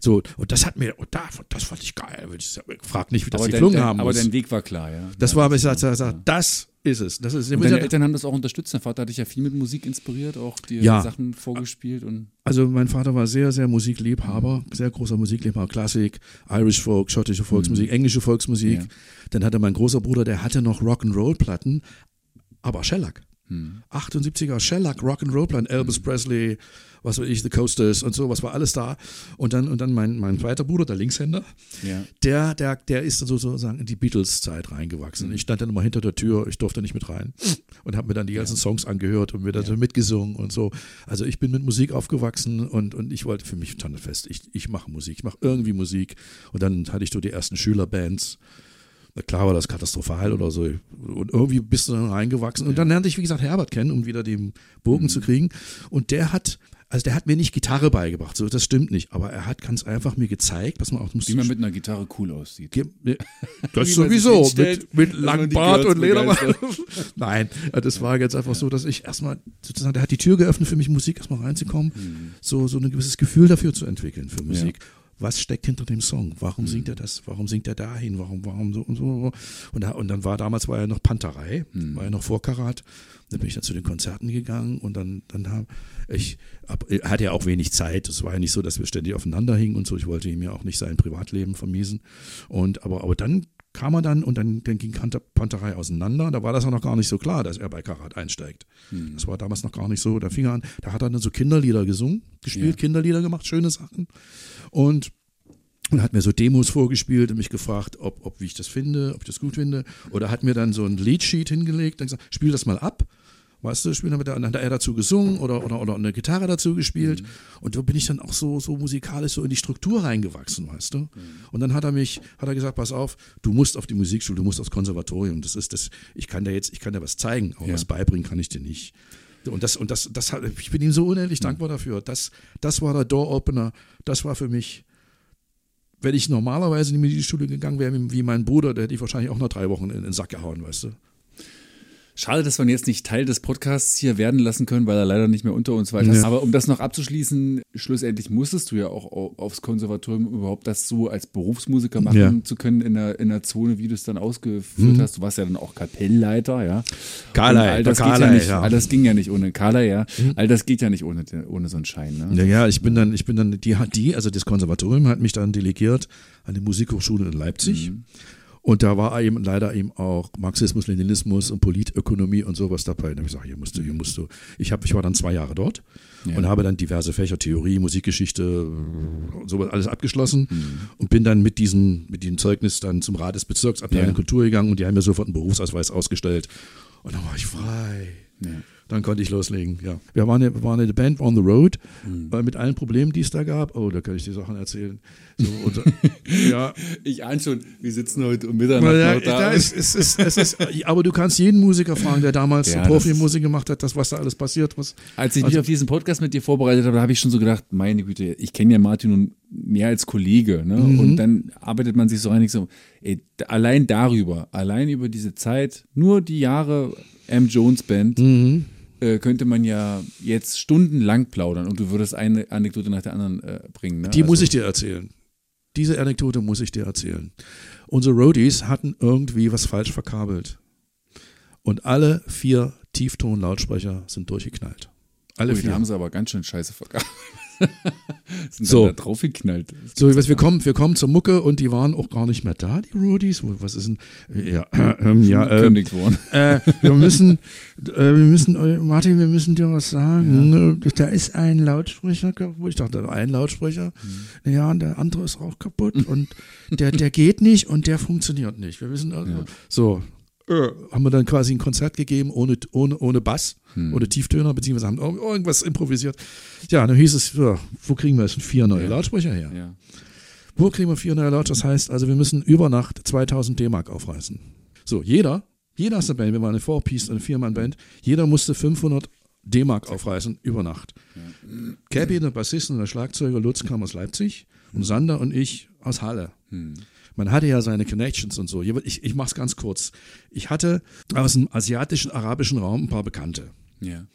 so und das hat mir, und da, das fand ich geil. Ich frag nicht, wie das aber, geklungen haben aber muss. dein Weg war klar, ja. das war, aber ich sag, sag, sag, das ist es. Das ist, deine Eltern haben das auch unterstützt. Dein Vater hat dich ja viel mit Musik inspiriert, auch dir Ja. Sachen vorgespielt und Also mein Vater war sehr, sehr Musikliebhaber, sehr großer Musikliebhaber, Klassik, Irish Folk, schottische Volksmusik, englische Volksmusik. Ja. Dann hatte mein großer Bruder, der hatte noch Rock'n'Roll-Platten, aber Shellac. 78er Shellac, Rock'n'Roll-Platten, Elvis Presley, was weiß ich, The Coasters und so, was war alles da. Und dann, und dann mein, mein zweiter Bruder, der Linkshänder, ja. der, der, der ist dann sozusagen in die Beatles-Zeit reingewachsen. Ich stand dann immer hinter der Tür, ich durfte nicht mit rein und habe mir dann die ganzen Songs angehört und mir dann so mitgesungen und so. Also ich bin mit Musik aufgewachsen und, und ich wollte für mich stand fest, ich, ich mache Musik, ich mache irgendwie Musik. Und dann hatte ich so die ersten Schülerbands. Na klar war das katastrophal oder so. Und irgendwie bist du dann reingewachsen. Und dann lernte ich, wie gesagt, Herbert kennen, um wieder den Bogen zu kriegen. Und der hat, also der hat mir nicht Gitarre beigebracht, so das stimmt nicht. Aber er hat ganz einfach mir gezeigt, was man auch Wie man mit einer Gitarre cool aussieht. Das sowieso, mit, mit dass langem Bart und Ledermann. Nein, das war ganz einfach so, dass ich erstmal sozusagen, der hat die Tür geöffnet für mich, Musik erstmal reinzukommen, so, so ein gewisses Gefühl dafür zu entwickeln für Musik. Was steckt hinter dem Song? Warum singt er das? Warum singt er dahin? Warum, warum so und so? Und, da, und dann war damals war ja noch Panterei, war ja noch vor Karat. Dann bin ich dann zu den Konzerten gegangen und dann, dann habe ich, ab, er hatte ja auch wenig Zeit. Es war ja nicht so, dass wir ständig aufeinander hingen und so. Ich wollte ihm ja auch nicht sein Privatleben vermiesen. Und, aber, aber dann kam er dann und dann, dann ging Panterei auseinander. Da war das auch noch gar nicht so klar, dass er bei Karat einsteigt. Das war damals noch gar nicht so. Da fing er an, da hat er dann so Kinderlieder gesungen, gespielt, Ja. Kinderlieder gemacht, schöne Sachen. Und und hat mir so Demos vorgespielt und mich gefragt, ob, ob wie ich das finde, ob ich das gut finde. Oder hat mir dann so ein Leadsheet hingelegt und gesagt, spiel das mal ab. Weißt du, spiel damit, dann hat er dazu gesungen oder, oder, oder eine Gitarre dazu gespielt. Und da bin ich dann auch so, so musikalisch so in die Struktur reingewachsen, weißt du. Und dann hat er mich, hat er gesagt, pass auf, du musst auf die Musikschule, du musst aufs Konservatorium. Das ist das, ich kann dir jetzt, ich kann dir was zeigen, aber Ja. was beibringen kann ich dir nicht. Und das, und das, das hat, ich bin ihm so unendlich dankbar dafür. Das, das war der Door-Opener. Das war für mich, wenn ich normalerweise in die Musikschule gegangen wäre, wie mein Bruder, der hätte ich wahrscheinlich auch nach drei Wochen in den Sack gehauen, weißt du. Schade, dass wir ihn jetzt nicht Teil des Podcasts hier werden lassen können, weil er leider nicht mehr unter uns war. Ja. Aber um das noch abzuschließen, schlussendlich musstest du ja auch au- aufs Konservatorium um überhaupt das so als Berufsmusiker machen Ja. Mhm. zu können in der, in der Zone, wie du es dann ausgeführt hast. Du warst ja dann auch Kapellleiter, ja. Und all das geht ja nicht, ja. Mhm. all das ging ja nicht ohne Carla, ja. All das geht ja nicht ohne, ohne so einen Schein, ne? Ja, ja, ich bin dann, ich bin dann, die hat die, also das Konservatorium hat mich dann delegiert an die Musikhochschule in Leipzig. Und da war eben leider eben auch Marxismus, Leninismus und Politökonomie und sowas dabei. Da habe ich gesagt, hier musst du, hier musst du. Ich habe, ich war dann zwei Jahre dort Ja. und habe dann diverse Fächer, Theorie, Musikgeschichte, sowas alles abgeschlossen und bin dann mit diesem, mit diesem Zeugnis dann zum Rat des Bezirksabteilung Ja. Kultur gegangen und die haben mir sofort einen Berufsausweis ausgestellt. Und dann war ich frei. Dann konnte ich loslegen, ja. Wir waren, eine- waren eine Band on the road, weil mit allen Problemen, die es da gab, oh, da kann ich die Sachen erzählen. So, und, ja, Ich ahne schon, wir sitzen heute um Mitternacht ja, da. da ist, ist, es ist, aber du kannst jeden Musiker fragen, der damals Ja, Profimusik gemacht hat, das, was da alles passiert. Was, Als ich mich Also- auf diesen Podcast mit dir vorbereitet habe, habe ich schon so gedacht, meine Güte, ich kenne ja Martin nun mehr als Kollege, ne? Mhm. Und dann arbeitet man sich so einig so, ey, allein darüber, allein über diese Zeit, nur die Jahre M. Jones Band, Mhm. Äh, könnte man ja jetzt stundenlang plaudern und du würdest eine Anekdote nach der anderen äh, bringen. Ne? Die Also, muss ich dir erzählen. Diese Anekdote muss ich dir erzählen. Unsere Roadies hatten irgendwie was falsch verkabelt. Und alle vier Tiefton-Lautsprecher sind durchgeknallt. Alle Ui, vier. haben sie aber ganz schön scheiße verkauft. Sind So. da draufgeknallt. So, was wir kommen, wir kommen zur Mucke und die waren auch gar nicht mehr da, die Roadies. Was ist denn? Ja, ähm, ja, ähm, Gekündigt worden. äh, wir müssen, äh, wir müssen, äh, Martin, wir müssen dir was sagen. Äh, Da ist ein Lautsprecher kaputt. Ich dachte, ein Lautsprecher. Ja, und der andere ist auch kaputt und der, der geht nicht und der funktioniert nicht. Wir wissen also, so. Äh, haben wir dann quasi ein Konzert gegeben ohne, ohne, ohne Bass, ohne Tieftöner, beziehungsweise haben irg- irgendwas improvisiert. Ja, dann hieß es, ja, wo kriegen wir jetzt vier neue Lautsprecher her? Ja. Wo kriegen wir 400 Leute? Das heißt, also wir müssen über Nacht 2000 D-Mark aufreißen. So, jeder, jeder aus der Band, wir waren eine Four-Piece, eine Vier-Mann-Band, jeder musste 500 D-Mark aufreißen über Nacht. Cappy, der Bassist und der Schlagzeuger Lutz kam aus Leipzig und Sander und ich aus Halle. Man hatte ja seine Connections und so. Ich, ich mach's ganz kurz. Ich hatte aus dem asiatischen, arabischen Raum ein paar Bekannte Ja.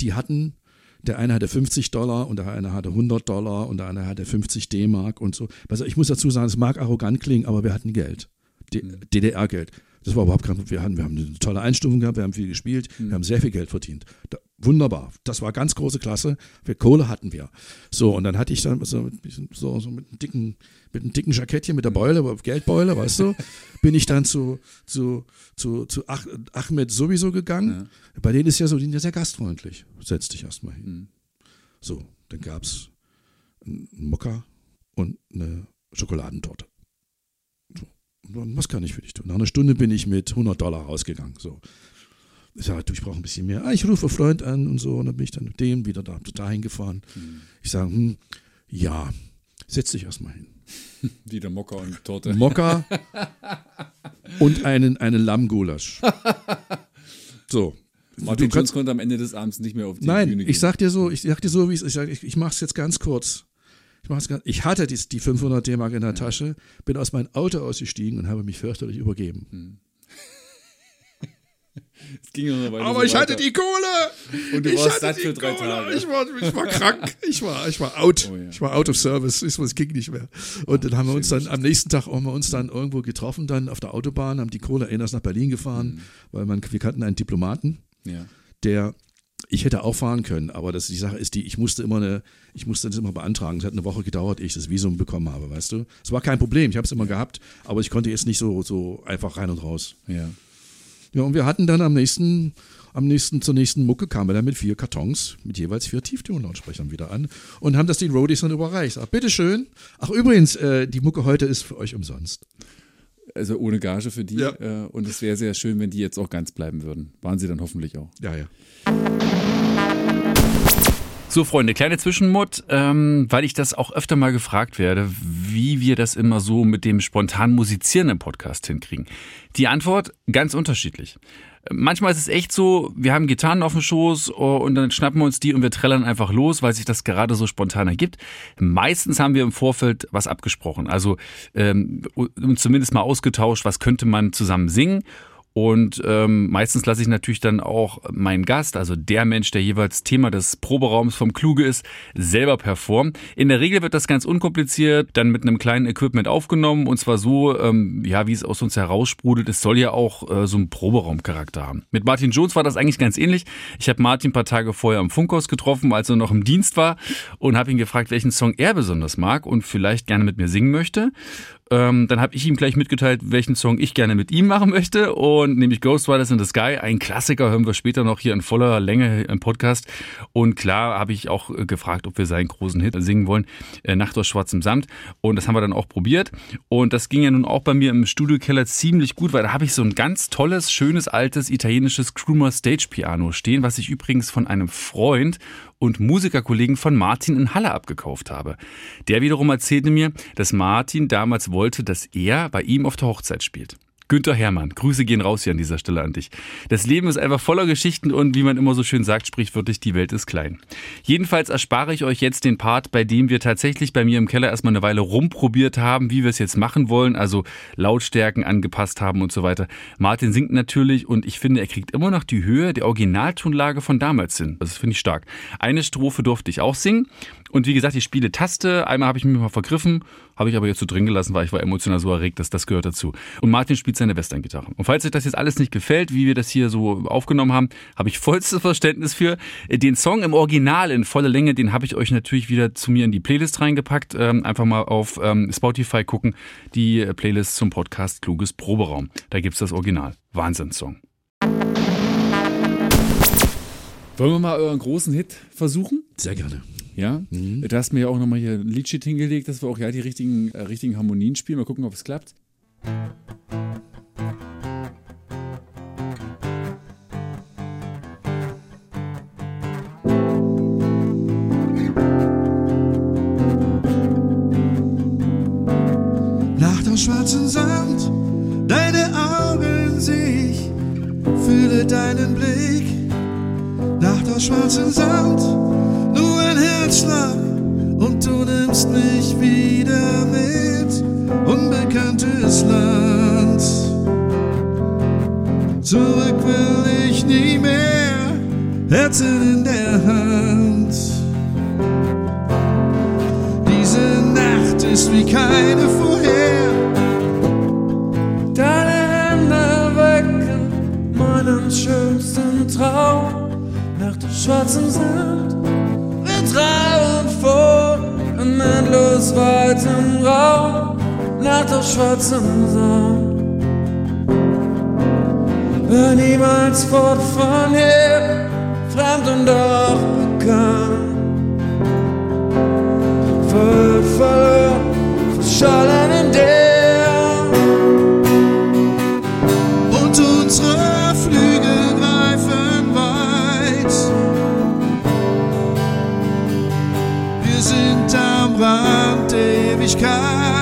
die hatten, der eine hatte 50 Dollar und der eine hatte 100 Dollar und der andere hatte 50 D-Mark und so. Also ich muss dazu sagen, es mag arrogant klingen, aber wir hatten Geld. DDR-Geld. Das war überhaupt kein Problem. Wir, hatten, wir haben eine tolle Einstufung gehabt, wir haben viel gespielt, wir haben sehr viel Geld verdient. Da, wunderbar. Das war ganz große Klasse. Wir Kohle hatten wir. So, und dann hatte ich dann so, so, so mit einem dicken, mit einem dicken Jackettchen, mit der Beule, Geldbeule, weißt du, bin ich dann zu, zu, zu, zu Ach, Ahmed sowieso gegangen. Bei denen ist ja so, die sind ja sehr gastfreundlich. Setz dich erstmal hin. So, dann gab's einen Mokka und eine Schokoladentorte. Was kann ich für dich tun? Nach einer Stunde bin ich mit 100 Dollar rausgegangen. So. Ich sage, du, ich brauche ein bisschen mehr. Ah, ich rufe einen Freund an und so. Und dann bin ich dann mit dem wieder da, dahin gefahren. Ich sage, hm, ja, setz dich erstmal hin. Wieder Mocker und Torte. Mokka und einen, einen Lammgulasch. So. Martin Du kannst- konnte am Ende des Abends nicht mehr auf die Nein, Bühne gehen. ich sag dir so, ich sag dir so, wie es ich sag, ich, ich mach's jetzt ganz kurz. Ich, mach's ganz, ich hatte die, die 500 D-Mark in der Tasche, bin aus meinem Auto ausgestiegen und habe mich fürchterlich übergeben. Weile Aber ich hatte weiter. die Kohle! Und du ich warst hatte satt für drei Kohle. Tage. Ich war, ich war krank. Ich war, ich war out. Oh ja. Ich war out of service. Ich, es ging nicht mehr. Und dann haben wir uns dann, am nächsten Tag haben wir uns dann irgendwo getroffen, dann auf der Autobahn, haben die Kohle erst nach Berlin gefahren, Mhm. weil man, wir kannten einen Diplomaten. Ja. der ich hätte auch fahren können, aber das, die Sache ist die, ich musste immer eine, ich musste das immer beantragen. Es hat eine Woche gedauert, ehe ich das Visum bekommen habe, weißt du? Es war kein Problem, ich habe es immer gehabt, aber ich konnte jetzt nicht so, so einfach rein und raus. Ja. Ja, und wir hatten dann am nächsten, am nächsten, zur nächsten Mucke kamen wir dann mit vier Kartons, mit jeweils vier Tieftonlautsprechern wieder an und haben das den Roadies dann überreicht. Ach, bitteschön. Ach, übrigens, äh, die Mucke heute ist für euch umsonst. Also ohne Gage für die. Ja. Äh, und es wäre sehr schön, wenn die jetzt auch ganz bleiben würden. Waren sie dann hoffentlich auch. Ja, ja. So, Freunde, kleine Zwischenmut, ähm, weil ich das auch öfter mal gefragt werde, wie wir das immer so mit dem spontanen Musizieren im Podcast hinkriegen. Die Antwort ganz unterschiedlich. Manchmal ist es echt so, wir haben Gitarren auf dem Schoß oh, und dann schnappen wir uns die und wir trällern einfach los, weil sich das gerade so spontan ergibt. Meistens haben wir im Vorfeld was abgesprochen, also ähm, zumindest mal ausgetauscht, was könnte man zusammen singen. Und ähm, meistens lasse ich natürlich dann auch meinen Gast, also der Mensch, der jeweils Thema des Proberaums vom Kluge ist, selber performen. In der Regel wird das ganz unkompliziert, dann mit einem kleinen Equipment aufgenommen und zwar so, ähm, ja, wie es aus uns heraussprudelt. Es soll ja auch äh, so einen Proberaumcharakter haben. Mit Martin Jones war das eigentlich ganz ähnlich. Ich habe Martin ein paar Tage vorher am Funkhaus getroffen, als er noch im Dienst war und habe ihn gefragt, welchen Song er besonders mag und vielleicht gerne mit mir singen möchte. Ähm, dann habe ich ihm gleich mitgeteilt, welchen Song ich gerne mit ihm machen möchte und nämlich Ghost Riders in the Sky, ein Klassiker, hören wir später noch hier in voller Länge im Podcast. Und klar habe ich auch äh, gefragt, ob wir seinen großen Hit singen wollen, äh, Nacht aus schwarzem Samt. Und das haben wir dann auch probiert. Und das ging ja nun auch bei mir im Studiokeller ziemlich gut, weil da habe ich so ein ganz tolles, schönes, altes italienisches Krummer Stage Piano stehen, was ich übrigens von einem Freund und Musikerkollegen von Martin in Halle abgekauft habe. Der wiederum erzählte mir, dass Martin damals wollte, dass er bei ihm auf der Hochzeit spielt. Günther Hermann, Grüße gehen raus hier an dieser Stelle an dich. Das Leben ist einfach voller Geschichten und wie man immer so schön sagt, sprichwörtlich, die Welt ist klein. Jedenfalls erspare ich euch jetzt den Part, bei dem wir tatsächlich bei mir im Keller erstmal eine Weile rumprobiert haben, wie wir es jetzt machen wollen, also Lautstärken angepasst haben und so weiter. Martin singt natürlich und ich finde, er kriegt immer noch die Höhe der Originaltonlage von damals hin. Das finde ich stark. Eine Strophe durfte ich auch singen und wie gesagt, ich spiele Taste. Einmal habe ich mich mal vergriffen, habe ich aber jetzt so drin gelassen, weil ich war emotional so erregt, dass das gehört dazu. Und Martin spielt seine Western-Gitarre. Und falls euch das jetzt alles nicht gefällt, wie wir das hier so aufgenommen haben, habe ich vollstes Verständnis für. Den Song im Original in voller Länge, den habe ich euch natürlich wieder zu mir in die Playlist reingepackt. Ähm, einfach mal auf ähm, Spotify gucken, die Playlist zum Podcast Kluges Proberaum. Da gibt's das Original. Wahnsinnssong. Wollen wir mal euren großen Hit versuchen? Sehr gerne. Ja, da hast du mir ja auch nochmal hier ein Liedsheet hingelegt, dass wir auch ja die richtigen, äh, richtigen Harmonien spielen. Mal gucken, ob es klappt. Nacht aus schwarzem Sand, deine Augen seh ich, fühle deinen Blick. Nacht aus schwarzem Sand, Herzschlag und du nimmst mich wieder mit. Unbekanntes Land. Zurück will ich nie mehr, Herzen in der Hand. Diese Nacht ist wie keine vorher. Deine Hände wecken meinen schönsten Traum. Nach dem schwarzen Sand, trauen vor im endlos weiten Raum. Nach dem schwarzen Sand, wir niemals fort von hier, fremd und doch bekannt. Verhüllt, verloren, verschollen in dir.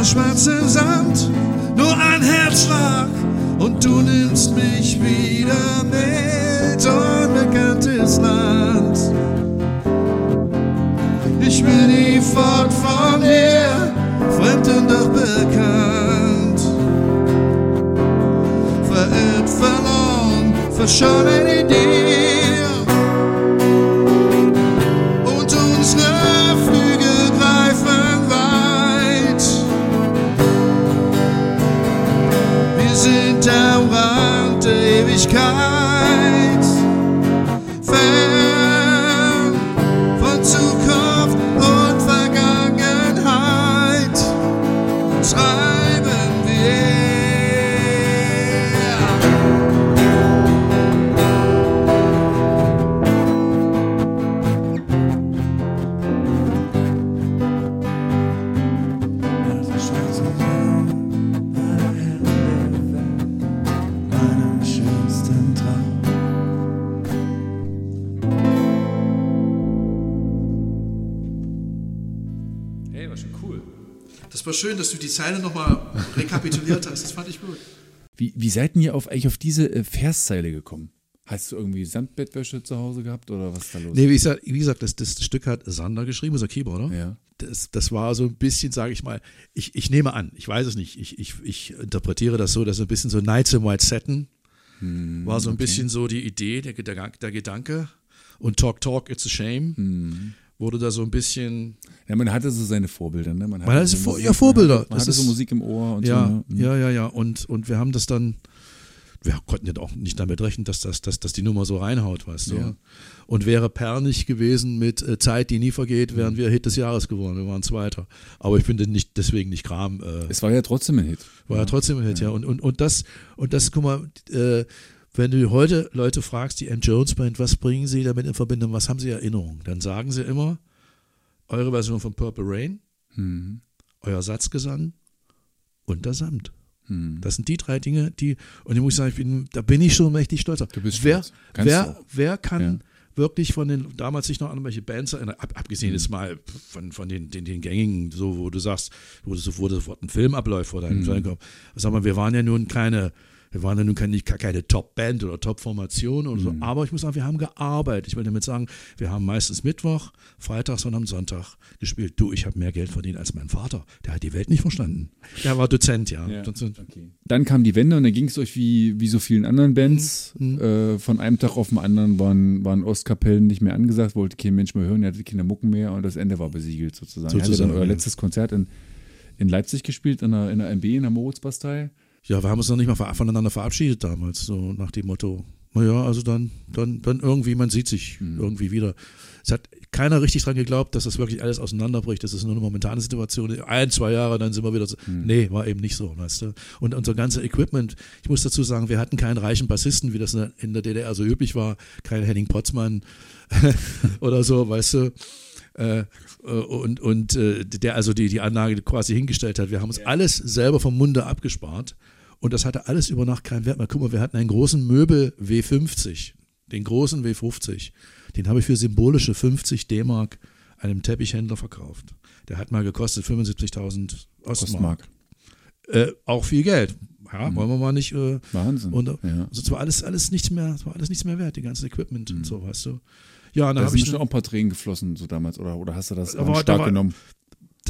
Aus schwarzem Sand, nur ein Herzschlag und du nimmst mich wieder mit. Unbekanntes Land. Ich will nie fort von hier, fremd und doch bekannt. Verirrt, verloren, verschollen in am Rand der Ewigkeit. Schön, dass du die Zeile nochmal rekapituliert hast. Das fand ich gut. Wie, wie seid ihr auf, eigentlich auf diese äh, Verszeile gekommen? Hast du irgendwie Samtbettwäsche zu Hause gehabt oder was ist da los? Nee, wie gesagt, wie gesagt das, das Stück hat Sander geschrieben, unser Keyboarder. Ja. Das, das war so ein bisschen, sage ich mal, ich, ich nehme an, ich weiß es nicht, ich, ich, ich interpretiere das so, dass so ein bisschen so Nights in White Satin war so ein bisschen so die Idee, der, Gedanke- der Gedanke. Und Talk Talk, It's a Shame wurde da so ein bisschen Ja, man hatte so seine Vorbilder, ne? Man, Man hatte so Vor- Musik, ja, Vorbilder. Man, hatte so ist- Musik im Ohr und ja, so. Ne? Mhm. ja, ja, ja. Und, und wir haben das dann, wir konnten ja auch nicht damit rechnen, dass, das, dass, dass die Nummer so reinhaut, weißt du. Ja. Und wäre Per nicht gewesen mit äh, Zeit, die nie vergeht, Mhm. wären wir Hit des Jahres geworden. Wir waren Zweiter. Aber ich bin denn nicht, deswegen nicht Kram. Äh, Es war ja trotzdem ein Hit. war ja trotzdem ein Hit, ja. Und, und, und das, und das, guck mal, äh, wenn du heute Leute fragst, die M. Jones Band, was bringen sie damit in Verbindung, was haben sie Erinnerungen? Dann sagen sie immer, eure Version von Purple Rain, Mhm. euer Satzgesang und der Samt. Mhm. Das sind die drei Dinge, die, und ich muss sagen, ich bin, da bin ich schon mächtig stolz. Du bist wer, stolz. Du wer, wer kann Ja. wirklich von den, damals sich noch an welche Bands erinnern, ab, abgesehen Mhm. jetzt mal von, von den, den, den gängigen, so, wo du sagst, wo, wo sofort ein Film abläuft vor deinem mhm. Sag mal, wir waren ja nun keine, wir waren ja nun keine, keine Top-Band oder Top-Formation oder Mhm. so, aber ich muss sagen, wir haben gearbeitet. Ich will damit sagen, wir haben meistens Mittwoch, Freitags und am Sonntag gespielt. Du, ich habe mehr Geld verdient als mein Vater. Der hat die Welt nicht verstanden. Der war Dozent, ja. Ja. Okay. Dann kam die Wende und dann ging es euch wie, wie so vielen anderen Bands. Mhm. Äh, von einem Tag auf den anderen waren, waren Ostkapellen nicht mehr angesagt, wollte kein Mensch mehr hören, ihr hattet keine Mucken mehr und das Ende war besiegelt sozusagen. Ihr hattet Sozusagen, dann euer ja. letztes Konzert in, in Leipzig gespielt, in der, in der MB, in der Moritzbastei. Ja, wir haben uns noch nicht mal voneinander verabschiedet damals, so nach dem Motto, naja, also dann, dann, dann irgendwie, man sieht sich irgendwie wieder. Es hat keiner richtig dran geglaubt, dass das wirklich alles auseinanderbricht. Das ist nur eine momentane Situation. Ein, zwei Jahre, dann sind wir wieder so. Nee, war eben nicht so, weißt du. Und unser ganzes Equipment, ich muss dazu sagen, wir hatten keinen reichen Bassisten, wie das in der- DDR so üblich war, kein Henning Potzmann oder so, weißt du. Äh, äh, und und äh, der also die, die Anlage quasi hingestellt hat. Wir haben uns alles selber vom Munde abgespart und das hatte alles über Nacht keinen Wert mehr. Guck mal, wir hatten einen großen Möbel W50, den großen W50. Den habe ich für symbolische 50 D-Mark einem Teppichhändler verkauft. Der hat mal gekostet 75.000 Ostmark. Ostmark. Äh, auch viel Geld. Ja, wollen wir mal nicht. Äh, Wahnsinn. und, ja. also es war alles, alles nichts mehr, war alles nichts mehr wert, die ganze Equipment und so, weißt du. Ja, und Da habe ich schon auch ein paar Tränen geflossen so damals oder, oder hast du das Da war- stark da war- genommen?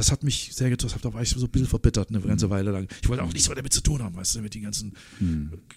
Das hat mich sehr getroffen. Da war ich so ein bisschen verbittert eine ganze Weile lang. Ich wollte auch nichts mehr damit zu tun haben, weißt du, mit den ganzen.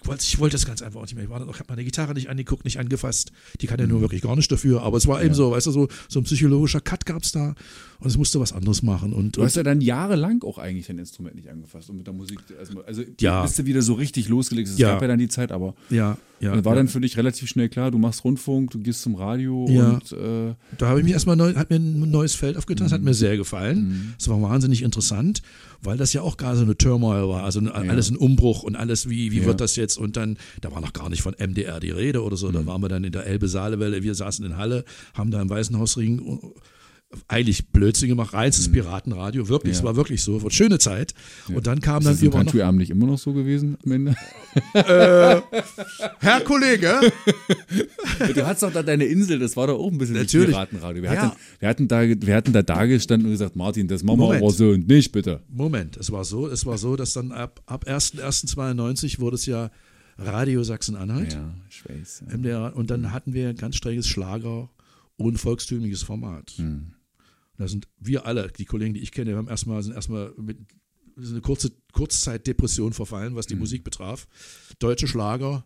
Ich, wollte, ich wollte das ganz einfach auch nicht mehr. Ich, war dann auch- habe meine Gitarre nicht angeguckt, nicht angefasst. Die kann ja nur wirklich gar nicht dafür. Aber es war eben so, weißt du, so, so ein psychologischer Cut gab es da. Und es musste was anderes machen. Und, Du hast ja dann jahrelang auch eigentlich dein Instrument nicht angefasst und mit der Musik erstmal. Also Ja. bist du wieder so richtig losgelegt. Es Ja. gab ja dann die Zeit, aber ja, ja. war ja. dann für dich relativ schnell klar, du machst Rundfunk, du gehst zum Radio Ja. und äh, Da habe ich mich erstmal neu, hat mir ein neues Feld aufgetan, das Mhm. hat mir sehr gefallen. Es war wahnsinnig interessant, weil das ja auch gerade so eine Turmoil war, also alles ein Umbruch und alles, wie, wie wird das jetzt? Und dann, da war noch gar nicht von MDR die Rede oder so, Mhm. da waren wir dann in der Elbe Saalewelle, wir saßen in Halle, haben da im Weißenhausring eigentlich Blödsinn gemacht, reinstes Piratenradio, wirklich, Mhm. Ja. es war wirklich so, war schöne Zeit. Und dann kam ist dann das über noch, Country-Abend nicht immer noch so gewesen am Ende? Herr Kollege, du hattest doch da deine Insel, das war doch auch ein bisschen Natürlich. Piratenradio. Wir, Ja. hatten, wir, hatten da, wir hatten da da gestanden und gesagt, Martin, das machen wir aber so und nicht, bitte. Moment, es war so, es war so, dass dann ab, ab 1.1.92 wurde es ja Radio Sachsen-Anhalt. Ja, ich weiß. Ja. MDR, und dann hatten wir ein ganz strenges Schlager- und volkstümliches Format. Da sind wir alle, die Kollegen, die ich kenne, wir haben erstmal, sind erstmal mit eine kurze Kurzzeitdepression verfallen, was die Musik betraf. Deutsche Schlager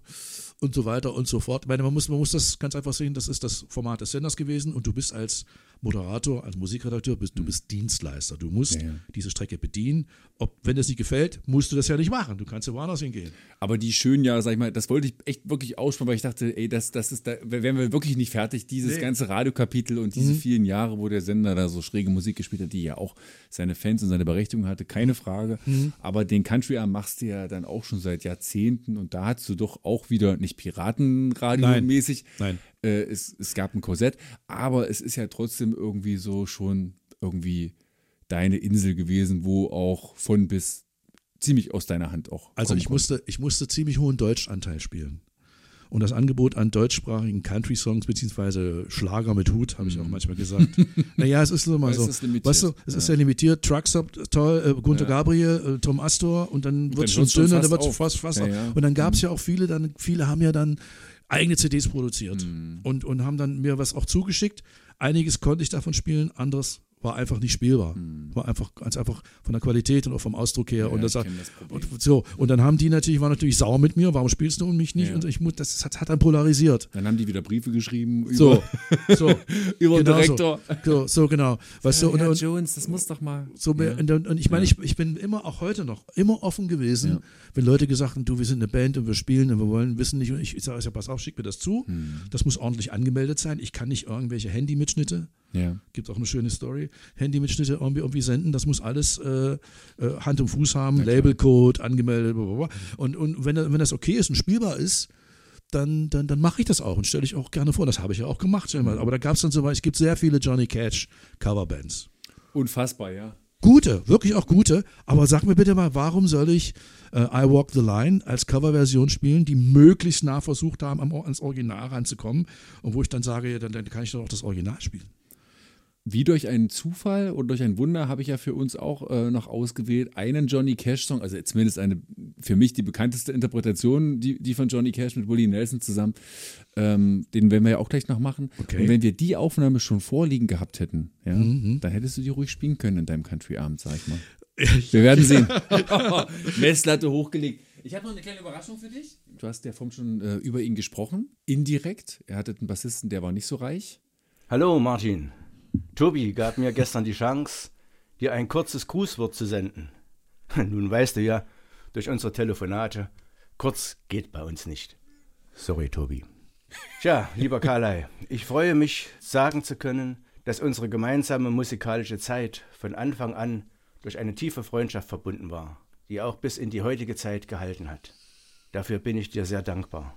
und so weiter und so fort. Ich meine, man muss, man muss das ganz einfach sehen, das ist das Format des Senders gewesen und du bist als Moderator, als Musikredakteur, bist, du bist Dienstleister. Du musst Ja, diese Strecke bedienen. Ob, wenn das nicht gefällt, musst du das ja nicht machen. Du kannst ja woanders hingehen. Aber die schönen Jahre, sag ich mal, das wollte ich echt wirklich aussprechen, weil ich dachte, ey, das, das ist, da wären wir wirklich nicht fertig. Dieses Nee. ganze Radiokapitel und diese vielen Jahre, wo der Sender da so schräge Musik gespielt hat, die ja auch seine Fans und seine Berechtigung hatte, keine Frage. Aber den Country Arm machst du ja dann auch schon seit Jahrzehnten und da hattest du doch auch wieder nicht Piratenradio-mäßig. Nein. Äh, es, es gab ein Korsett, aber es ist ja trotzdem irgendwie so schon irgendwie deine Insel gewesen, wo auch von bis ziemlich aus deiner Hand auch. Also ich musste, ich musste ziemlich hohen Deutschanteil spielen. Und das Angebot an deutschsprachigen Country-Songs beziehungsweise Schlager mit Hut, habe ich auch manchmal gesagt. naja, es ist so mal Es so. ist limitiert. Weißt du, es ist ja limitiert. Truckstop, toll, äh, Gunter Gabriel, äh, Tom Astor und dann wird es schon dünner, dann wird es fast, fast Ja, ja. Und dann gab es ja auch viele, dann, viele haben ja dann eigene CDs produziert Mhm. und, und haben dann mir was auch zugeschickt. Einiges konnte ich davon spielen, anderes war einfach nicht spielbar. War einfach ganz einfach von der Qualität und auch vom Ausdruck her. und, Mhm. ich das, das und so und dann haben die natürlich waren natürlich sauer mit mir. Warum spielst du und mich nicht? Ja. Und ich muss, das hat, hat dann polarisiert. Dann haben die wieder Briefe geschrieben So, über, so, über den genau Direktor. so, so, so genau. Weißt du, und, Herr und, Jones, das muss doch mal. so, ja. und, und, und ich meine, ich, ich bin immer, auch heute noch, immer offen gewesen, Ja. wenn Leute gesagt haben, du, wir sind eine Band und wir spielen und wir wollen, wissen nicht, und ich, ich sage, ja, pass auf, schick mir das zu. Hm. Das muss ordentlich angemeldet sein. Ich kann nicht irgendwelche Handymitschnitte, ja. gibt auch eine schöne Story, Handymitschnitte irgendwie, irgendwie senden. Das muss alles äh, äh, Hand und Fuß haben, Labelcode, angemeldet, blablabla. und, und wenn, wenn das okay ist und spielbar ist, dann, dann, dann mache ich das auch und stelle ich auch gerne vor. Das habe ich ja auch gemacht. Aber da gab es dann so, es gibt sehr viele Johnny Cash Coverbands. Unfassbar, ja. Gute, wirklich auch gute. Aber sag mir bitte mal, warum soll ich äh, I Walk the Line als Coverversion spielen, die möglichst nah versucht haben, am, ans Original ranzukommen und wo ich dann sage, ja, dann, dann kann ich doch auch das Original spielen. Wie durch einen Zufall und durch ein Wunder habe ich ja für uns auch äh, noch ausgewählt einen Johnny Cash-Song, also zumindest eine für mich die bekannteste Interpretation, die, die von Johnny Cash mit Willie Nelson zusammen. Ähm, den werden wir ja auch gleich noch machen. Okay. Und wenn wir die Aufnahme schon vorliegen gehabt hätten, ja, dann hättest du die ruhig spielen können in deinem Country-Abend, sag ich mal. Wir werden sehen. Messlatte hochgelegt. Ich habe noch eine kleine Überraschung für dich. Du hast ja vorhin schon äh, über ihn gesprochen, indirekt. Er hatte einen Bassisten, der war nicht so reich. Hallo Martin. Tobi gab mir gestern die Chance, dir ein kurzes Grußwort zu senden. Nun weißt du ja, durch unsere Telefonate, kurz geht bei uns nicht. Sorry, Tobi. Tja, lieber Karlai, ich freue mich, sagen zu können, dass unsere gemeinsame musikalische Zeit von Anfang an durch eine tiefe Freundschaft verbunden war, die auch bis in die heutige Zeit gehalten hat. Dafür bin ich dir sehr dankbar.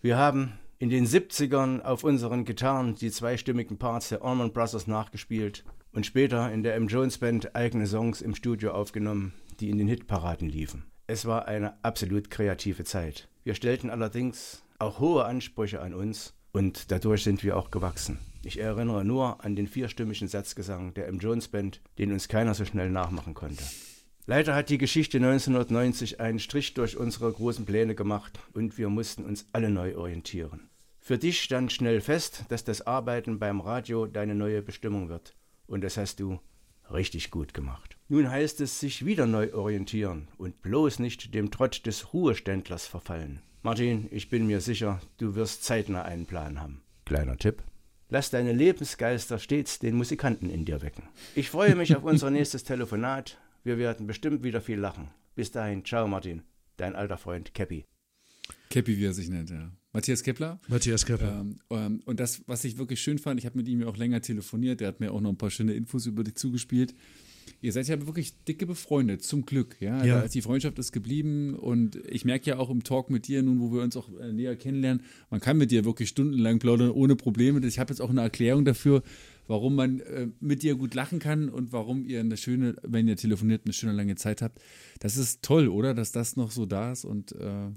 Wir haben in den 70ern auf unseren Gitarren die zweistimmigen Parts der Allman Brothers nachgespielt und später in der M. Jones Band eigene Songs im Studio aufgenommen, die in den Hitparaden liefen. Es war eine absolut kreative Zeit. Wir stellten allerdings auch hohe Ansprüche an uns und dadurch sind wir auch gewachsen. Ich erinnere nur an den vierstimmigen Satzgesang der M. Jones Band, den uns keiner so schnell nachmachen konnte. Leider hat die Geschichte 1990 einen Strich durch unsere großen Pläne gemacht und wir mussten uns alle neu orientieren. Für dich stand schnell fest, dass das Arbeiten beim Radio deine neue Bestimmung wird. Und das hast du richtig gut gemacht. Nun heißt es sich wieder neu orientieren und bloß nicht dem Trott des Ruheständlers verfallen. Martin, ich bin mir sicher, du wirst zeitnah einen Plan haben. Kleiner Tipp. Lass deine Lebensgeister stets den Musikanten in dir wecken. Ich freue mich auf unser nächstes Telefonat. Wir werden bestimmt wieder viel lachen. Bis dahin, ciao Martin, dein alter Freund Cappy. Cappy, wie er sich nennt, ja. Matthias Kepler. Matthias Kepler. Ähm, ähm, und das, was ich wirklich schön fand, ich habe mit ihm ja auch länger telefoniert, der hat mir auch noch ein paar schöne Infos über dich zugespielt. Ihr seid ja wirklich dicke befreundet, zum Glück, ja. Ja. Da ist die Freundschaft ist geblieben und ich merke ja auch im Talk mit dir, nun wo wir uns auch äh, näher kennenlernen, man kann mit dir wirklich stundenlang plaudern ohne Probleme. Ich habe jetzt auch eine Erklärung dafür, warum man äh, mit dir gut lachen kann und warum ihr eine schöne, wenn ihr telefoniert, eine schöne lange Zeit habt. Das ist toll, oder? Dass das noch so da ist und äh,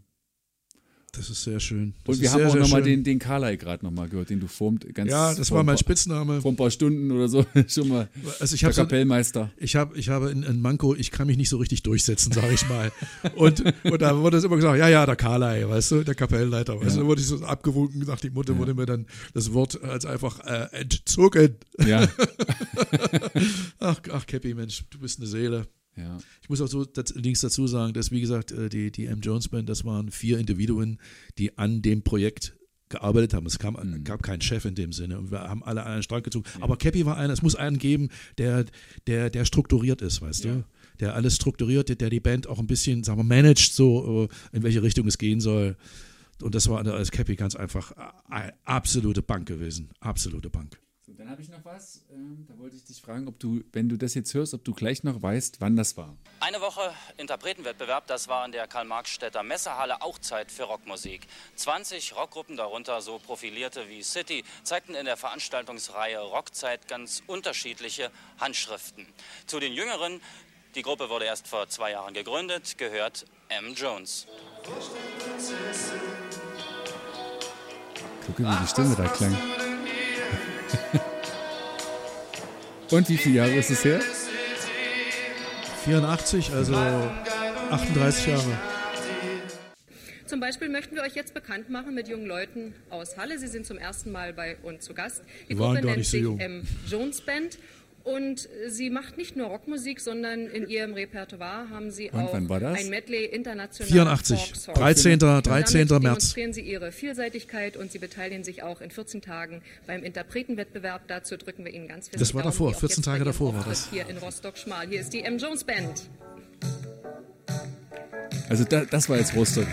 Das ist sehr schön. Das und wir haben sehr, auch nochmal den, den Carlyle gerade nochmal gehört, den du formt ganz Ja, das war mein Spitzname. Vor ein paar Stunden oder so schon mal. Also ich der habe so, Kapellmeister. ich habe ich habe in, in Manko, ich kann mich nicht so richtig durchsetzen, sage ich mal. Und, und da wurde es immer gesagt, ja, ja, der Karlai, weißt du, der Kapellenleiter, weißt du, da wurde ich so abgewunken, nach die Mutter wurde mir dann das Wort als einfach äh, entzogen. Ja. Ach, ach, Cappy, Mensch, du bist eine Seele. Ja. Ich muss auch so das, links dazu sagen, dass, wie gesagt, äh, die, die M. Jones Band, das waren vier Individuen, die an dem Projekt gearbeitet haben. Es kam, Mhm. gab keinen Chef in dem Sinne und wir haben alle einen Strang gezogen. Aber Cappy war einer, es muss einen geben, der, der, der strukturiert ist, weißt du? Der alles strukturiert, der, der die Band auch ein bisschen, sagen wir, managt, so äh, in welche Richtung es gehen soll. Und das war als Cappy ganz einfach äh, absolute Bank gewesen. Absolute Bank. So, dann habe ich noch was. Ähm, da wollte ich dich fragen, ob du, wenn du das jetzt hörst, ob du gleich noch weißt, wann das war. Eine Woche Interpretenwettbewerb, das war in der Karl-Marx-Städter Messehalle auch Zeit für Rockmusik. 20 Rockgruppen, darunter so profilierte wie City, zeigten in der Veranstaltungsreihe Rockzeit ganz unterschiedliche Handschriften. Zu den jüngeren, die Gruppe wurde erst vor zwei Jahren gegründet, gehört M. Jones. Gucke, wie die Stimme da klang. Und wie viele Jahre ist es her? 84, also 38 Jahre. Zum Beispiel möchten wir euch jetzt bekannt machen mit jungen Leuten aus Halle. Sie sind zum ersten Mal bei uns zu Gast. Die Wir waren Gruppe gar nennt nicht so sich jung. M. Jones Band. Und sie macht nicht nur Rockmusik, sondern in ihrem Repertoire haben sie Und auch wann war das? ein Medley internationaler 84, Folk-Songs. 13. 13. Damit März. demonstrieren sie ihre Vielseitigkeit und sie beteiligen sich auch in 14 Tagen beim Interpretenwettbewerb. Dazu drücken wir ihnen ganz fest Das war Daumen, davor, wie auch 14 jetzt bei Tage davor war das. Hier in Rostock-Schmal. Hier ist die M. Jones Band. Also da, das war jetzt Rostock.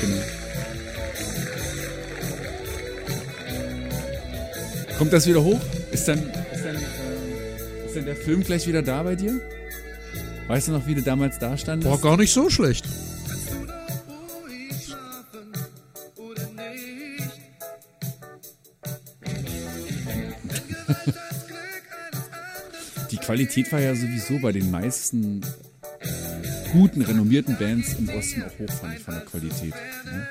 Genau. Kommt das wieder hoch? Ist dann, ist, dann, ist dann der Film gleich wieder da bei dir? Weißt du noch, wie du damals da standest? War gar nicht so schlecht. Die Qualität war ja sowieso bei den meisten äh, guten, renommierten Bands im Osten auch hoch, fand ich, von der Qualität. Ne?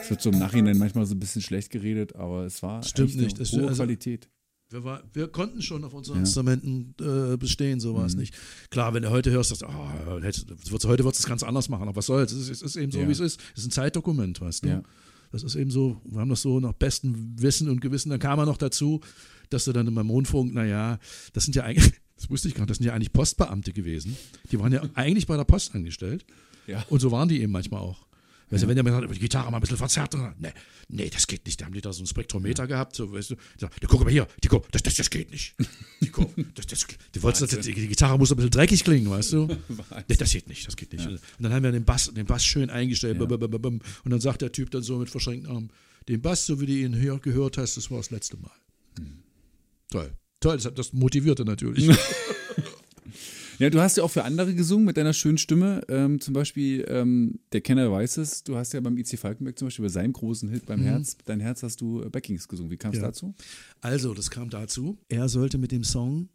Es wird so im Nachhinein manchmal so ein bisschen schlecht geredet, aber es war Stimmt echt eine nicht. Es- hohe also- Qualität. Wir, war, wir konnten schon auf unseren Ja. Instrumenten äh, bestehen, so Mhm. war es nicht. Klar, wenn du heute hörst, dass, oh, hätte- das wird's- heute wird es ganz anders machen, aber was soll's, es ist, es ist eben so, Ja. wie es ist. Es ist ein Zeitdokument, weißt du. Ja. Das ist eben so, wir haben das so nach bestem Wissen und Gewissen. Dann kam er noch dazu, dass du dann beim Rundfunk, naja, das sind ja eigentlich, das wusste ich gar nicht, das sind ja eigentlich Postbeamte gewesen. Die waren ja eigentlich bei der Post angestellt. Ja. Und so waren die eben manchmal auch. Weißt du, wenn der mir sagt, die Gitarre mal ein bisschen verzerrt, dann, nee, nee, das geht nicht. Da haben die da so ein Spektrometer gehabt, so, weißt du, sagen, guck mal hier, Tico, das, das, das geht nicht. Tico, das, das, die, wollten, das, die, die Gitarre muss ein bisschen dreckig klingen, weißt du? Nee, das geht nicht, das geht nicht. Und dann haben wir den Bass, den Bass schön eingestellt, bum. und dann sagt der Typ dann so mit verschränkten Armen, den Bass, so wie du ihn hier gehört hast, das war das letzte Mal. Toll. Toll, das, das motivierte natürlich. Ja, du hast ja auch für andere gesungen mit deiner schönen Stimme. Ähm, zum Beispiel ähm, der Kenner weiß es. Du hast ja beim IC Falkenberg zum Beispiel bei seinem großen Hit beim Herz, dein Herz hast du äh, Backings gesungen. Wie kam es Mhm. Ja. dazu? Also, das kam dazu. Er sollte mit dem Song,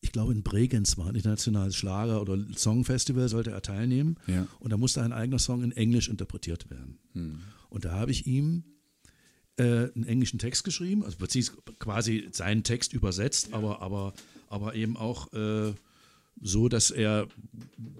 ich glaube in Bregenz war ein internationales Schlager- oder Songfestival, sollte er teilnehmen. Ja. Und da musste ein eigener Song in Englisch interpretiert werden. Und da habe ich ihm äh, einen englischen Text geschrieben, also quasi seinen Text übersetzt, aber, aber, aber eben auch äh, so, dass er,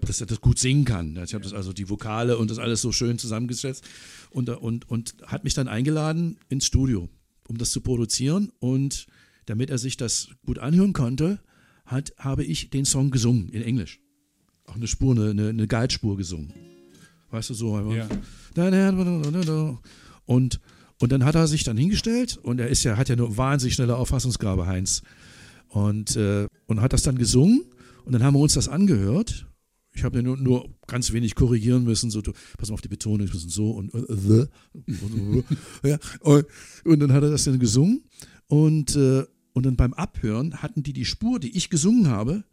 dass er das gut singen kann. Ich habe das also die Vokale und das alles so schön zusammengesetzt und, und, und hat mich dann eingeladen ins Studio, um das zu produzieren. Und damit er sich das gut anhören konnte, hat, habe ich den Song gesungen in Englisch. Auch eine Spur, eine, eine, eine Guide-Spur gesungen. Weißt du, so. Ja. Und, und dann hat er sich dann hingestellt und er ist ja, hat ja eine wahnsinnig schnelle Auffassungsgabe, Heinz. Und, äh, und hat das dann gesungen und dann haben wir uns das angehört. Ich habe nur, nur ganz wenig korrigieren müssen, so, pass mal auf die Betonung, bisschen so und, äh, the. ja, und, und dann hat er das dann gesungen und, äh, und dann beim Abhören hatten die die Spur, die ich gesungen habe,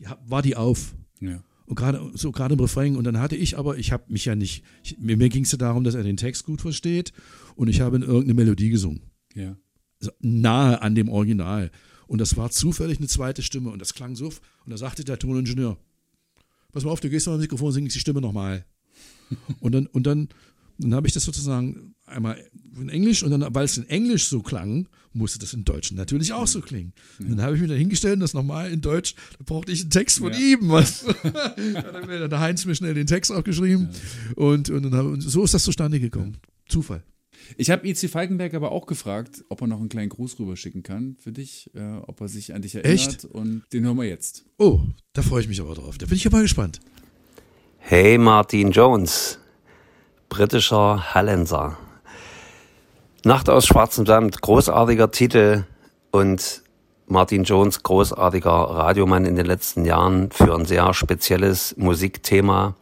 die, war die auf. Ja. Und gerade so gerade im Refrain. Und dann hatte ich aber, ich habe mich ja nicht, ich, mir, mir ging es ja darum, dass er den Text gut versteht. Und ich habe in irgendeine Melodie gesungen. Ja. Also nahe an dem Original. Und das war zufällig eine zweite Stimme. Und das klang so. Und da sagte der Toningenieur, pass mal auf, du gehst mal am Mikrofon, singst die Stimme nochmal. und dann, und dann, dann habe ich das sozusagen einmal in Englisch und dann, weil es in Englisch so klang, musste das in Deutsch natürlich auch so klingen. Und dann habe ich mich da hingestellt und das nochmal in Deutsch, da brauchte ich einen Text von Ja. ihm. Was? dann hat mir der Heinz mir schnell den Text aufgeschrieben und, und, dann, und so ist das zustande gekommen. Zufall. Ich habe IC Falkenberg aber auch gefragt, ob er noch einen kleinen Gruß rüberschicken kann für dich, äh, ob er sich an dich erinnert. Echt? Und den hören wir jetzt. Oh, da freue ich mich aber drauf. Da bin ich aber gespannt. Hey Martin Jones, britischer Hallenser. Nacht aus schwarzem Samt, großartiger Titel und Martin Jones, großartiger Radiomann in den letzten Jahren für ein sehr spezielles Musikthema.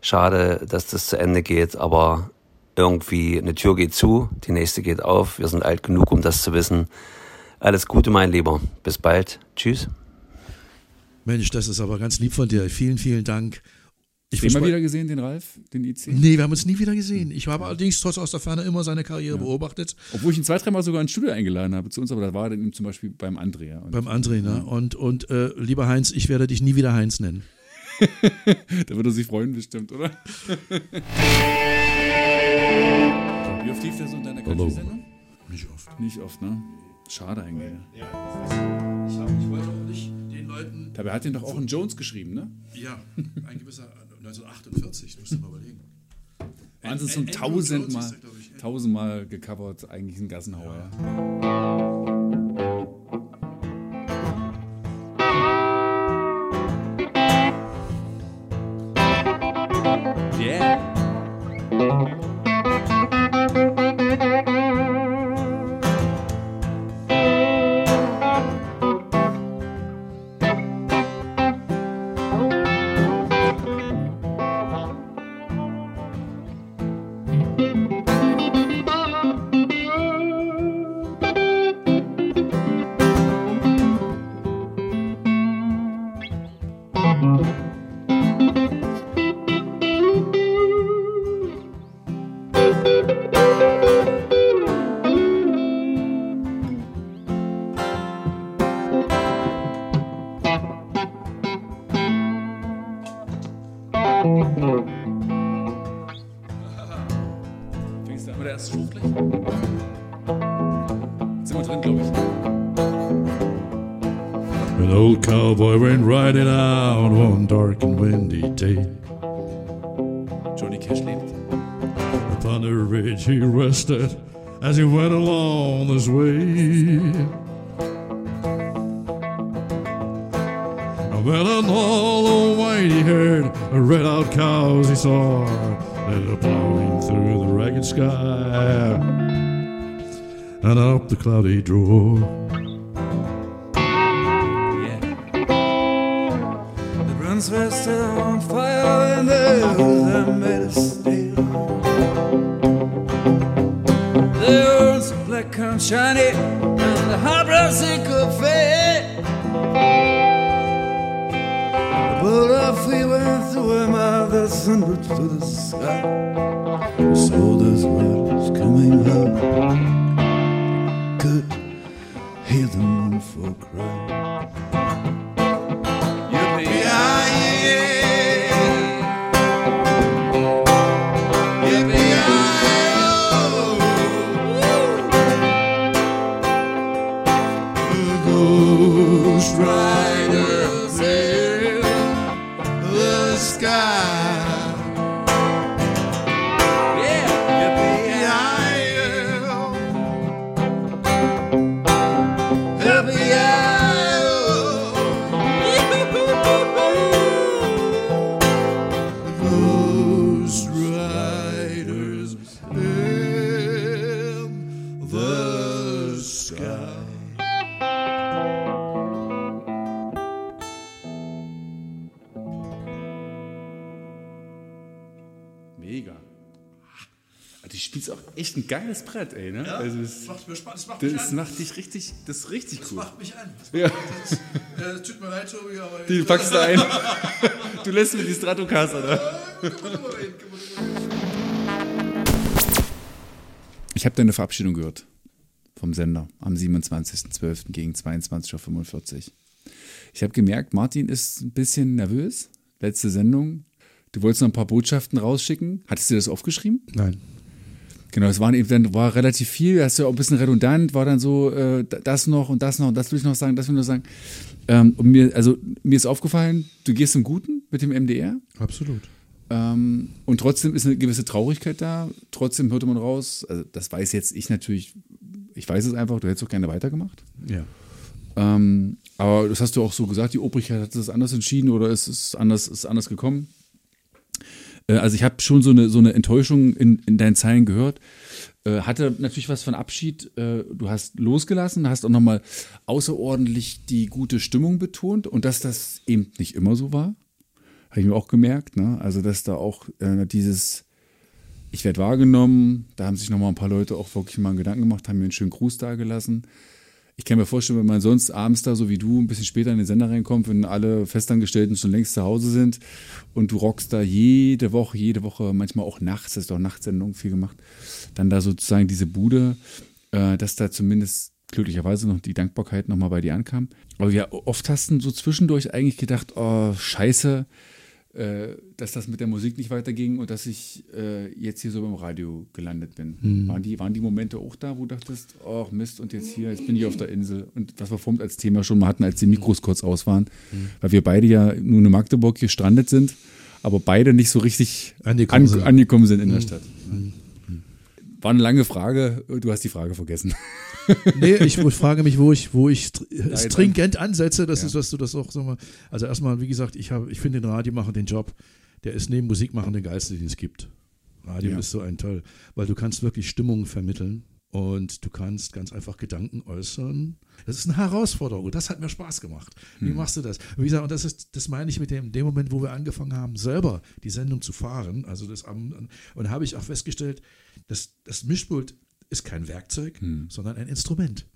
Schade, dass das zu Ende geht, aber irgendwie eine Tür geht zu, die nächste geht auf. Wir sind alt genug, um das zu wissen. Alles Gute, mein Lieber. Bis bald. Tschüss. Mensch, das ist aber ganz lieb von dir. Vielen, vielen Dank. Ich Den mal wieder gesehen, den Ralf, den IC? Nee, wir haben uns nie wieder gesehen. Ich habe allerdings trotz aus der Ferne immer seine Karriere beobachtet. Obwohl ich ihn zwei, dreimal sogar ins Studio eingeladen habe zu uns, aber da war er dann eben zum Beispiel beim Andrea. Beim André, ne? Und, und äh, lieber Heinz, ich werde dich nie wieder Heinz nennen. Da würde er sich freuen, bestimmt, oder? Wie oft lief der so in deiner. Country-Sendung? Nicht oft. Nicht oft, ne? Schade eigentlich. Ja, ich, hab, ich wollte auch nicht den Leuten. Dabei hat den doch auch ein Jones geschrieben, ne? Ja, ein gewisser 1948, musst du mal überlegen. Wahnsinn, Jones tausendmal, tausendmal gecovert, eigentlich ein Gassenhauer. Ja. Yeah. Cowboy went riding out one dark and windy day. Johnny Cash lebt. Upon the ridge he rested as he went along his way. Well, and all the white he heard, the red out cows he saw, they were plowing through the ragged sky and up the cloudy drove. Once were still on fire and the hills that made us They The earth's black and shiny, and the heartbreak's sycophant. But off we went through him mother's the to the sky. Soldiers' words coming home. Geiles Brett, ey, ne? also es, Das macht mir Spaß. Das macht das mich an. macht dich richtig, das ist richtig Das cool. macht mich an. Das Ja. macht, das ist, äh, tut mir leid, Tobi, aber. Die packst du ein. Du lässt mir die Stratocaster da. Kann man drüber reden, kann man drüber reden. Ich habe deine Verabschiedung gehört vom Sender am 27.12. gegen 22.45 Uhr. Ich habe gemerkt, Martin ist ein bisschen nervös. Letzte Sendung. Du wolltest noch ein paar Botschaften rausschicken. Hattest du das aufgeschrieben? Nein. Genau, es waren eben dann war relativ viel, das ist ja auch ein bisschen redundant, war dann so, äh, das noch und das noch und das will ich noch sagen, das will ich noch sagen. Ähm, und mir, also mir ist aufgefallen, du gehst im Guten mit dem MDR. Absolut. Ähm, und trotzdem ist eine gewisse Traurigkeit da. Trotzdem hörte man raus, also das weiß jetzt ich natürlich, ich weiß es einfach, du hättest auch gerne weitergemacht. Ja. Ähm, aber das hast du auch so gesagt, die Obrigkeit hat das anders entschieden oder ist es anders, ist anders gekommen. Äh, also ich habe schon so eine, so eine Enttäuschung in, in deinen Zeilen gehört. Äh, hatte natürlich was von Abschied. Äh, du hast losgelassen, hast auch nochmal außerordentlich die gute Stimmung betont und dass das eben nicht immer so war. Habe ich mir auch gemerkt. Ne? Also dass da auch äh, dieses ich werde wahrgenommen, da haben sich nochmal ein paar Leute auch wirklich mal einen Gedanken gemacht, haben mir einen schönen Gruß da gelassen. Ich kann mir vorstellen, wenn man sonst abends da, so wie du, ein bisschen später in den Sender reinkommt, wenn alle Festangestellten schon längst zu Hause sind und du rockst da jede Woche, jede Woche, manchmal auch nachts, das ist doch Nachtsendung viel gemacht, dann da sozusagen diese Bude, äh, dass da zumindest glücklicherweise noch die Dankbarkeit nochmal bei dir ankam. Aber ja, oft hast du so zwischendurch eigentlich gedacht, oh, scheiße, dass das mit der Musik nicht weiterging und dass ich äh, jetzt hier so beim Radio gelandet bin. Mhm. Waren, die, waren die Momente auch da, wo du dachtest, ach Mist, und jetzt hier, jetzt bin ich auf der Insel. Und was wir vorhin als Thema schon mal hatten, als die Mikros kurz aus waren, Mhm. weil wir beide ja nur in Magdeburg gestrandet sind, aber beide nicht so richtig Angekommen an, sind. Mhm. angekommen sind in der Stadt. War eine lange Frage, du hast die Frage vergessen. Nee, ich frage mich, wo ich, wo ich jetzt stringent ansetze, das Ja. ist, dass du das auch so mal. Also erstmal, wie gesagt, ich habe, ich finde den Radiomacher den Job, der ist neben Musik machen der geilste, den es gibt. Radio Ja. ist so ein toll, weil du kannst wirklich Stimmungen vermitteln und du kannst ganz einfach Gedanken äußern. Das ist eine Herausforderung und das hat mir Spaß gemacht. Wie Hm. machst du das? Und wie gesagt, und das ist, das meine ich mit dem, dem Moment, wo wir angefangen haben, selber die Sendung zu fahren. Also das am, und habe ich auch festgestellt, dass das Mischpult ist kein Werkzeug, Hm. sondern ein Instrument.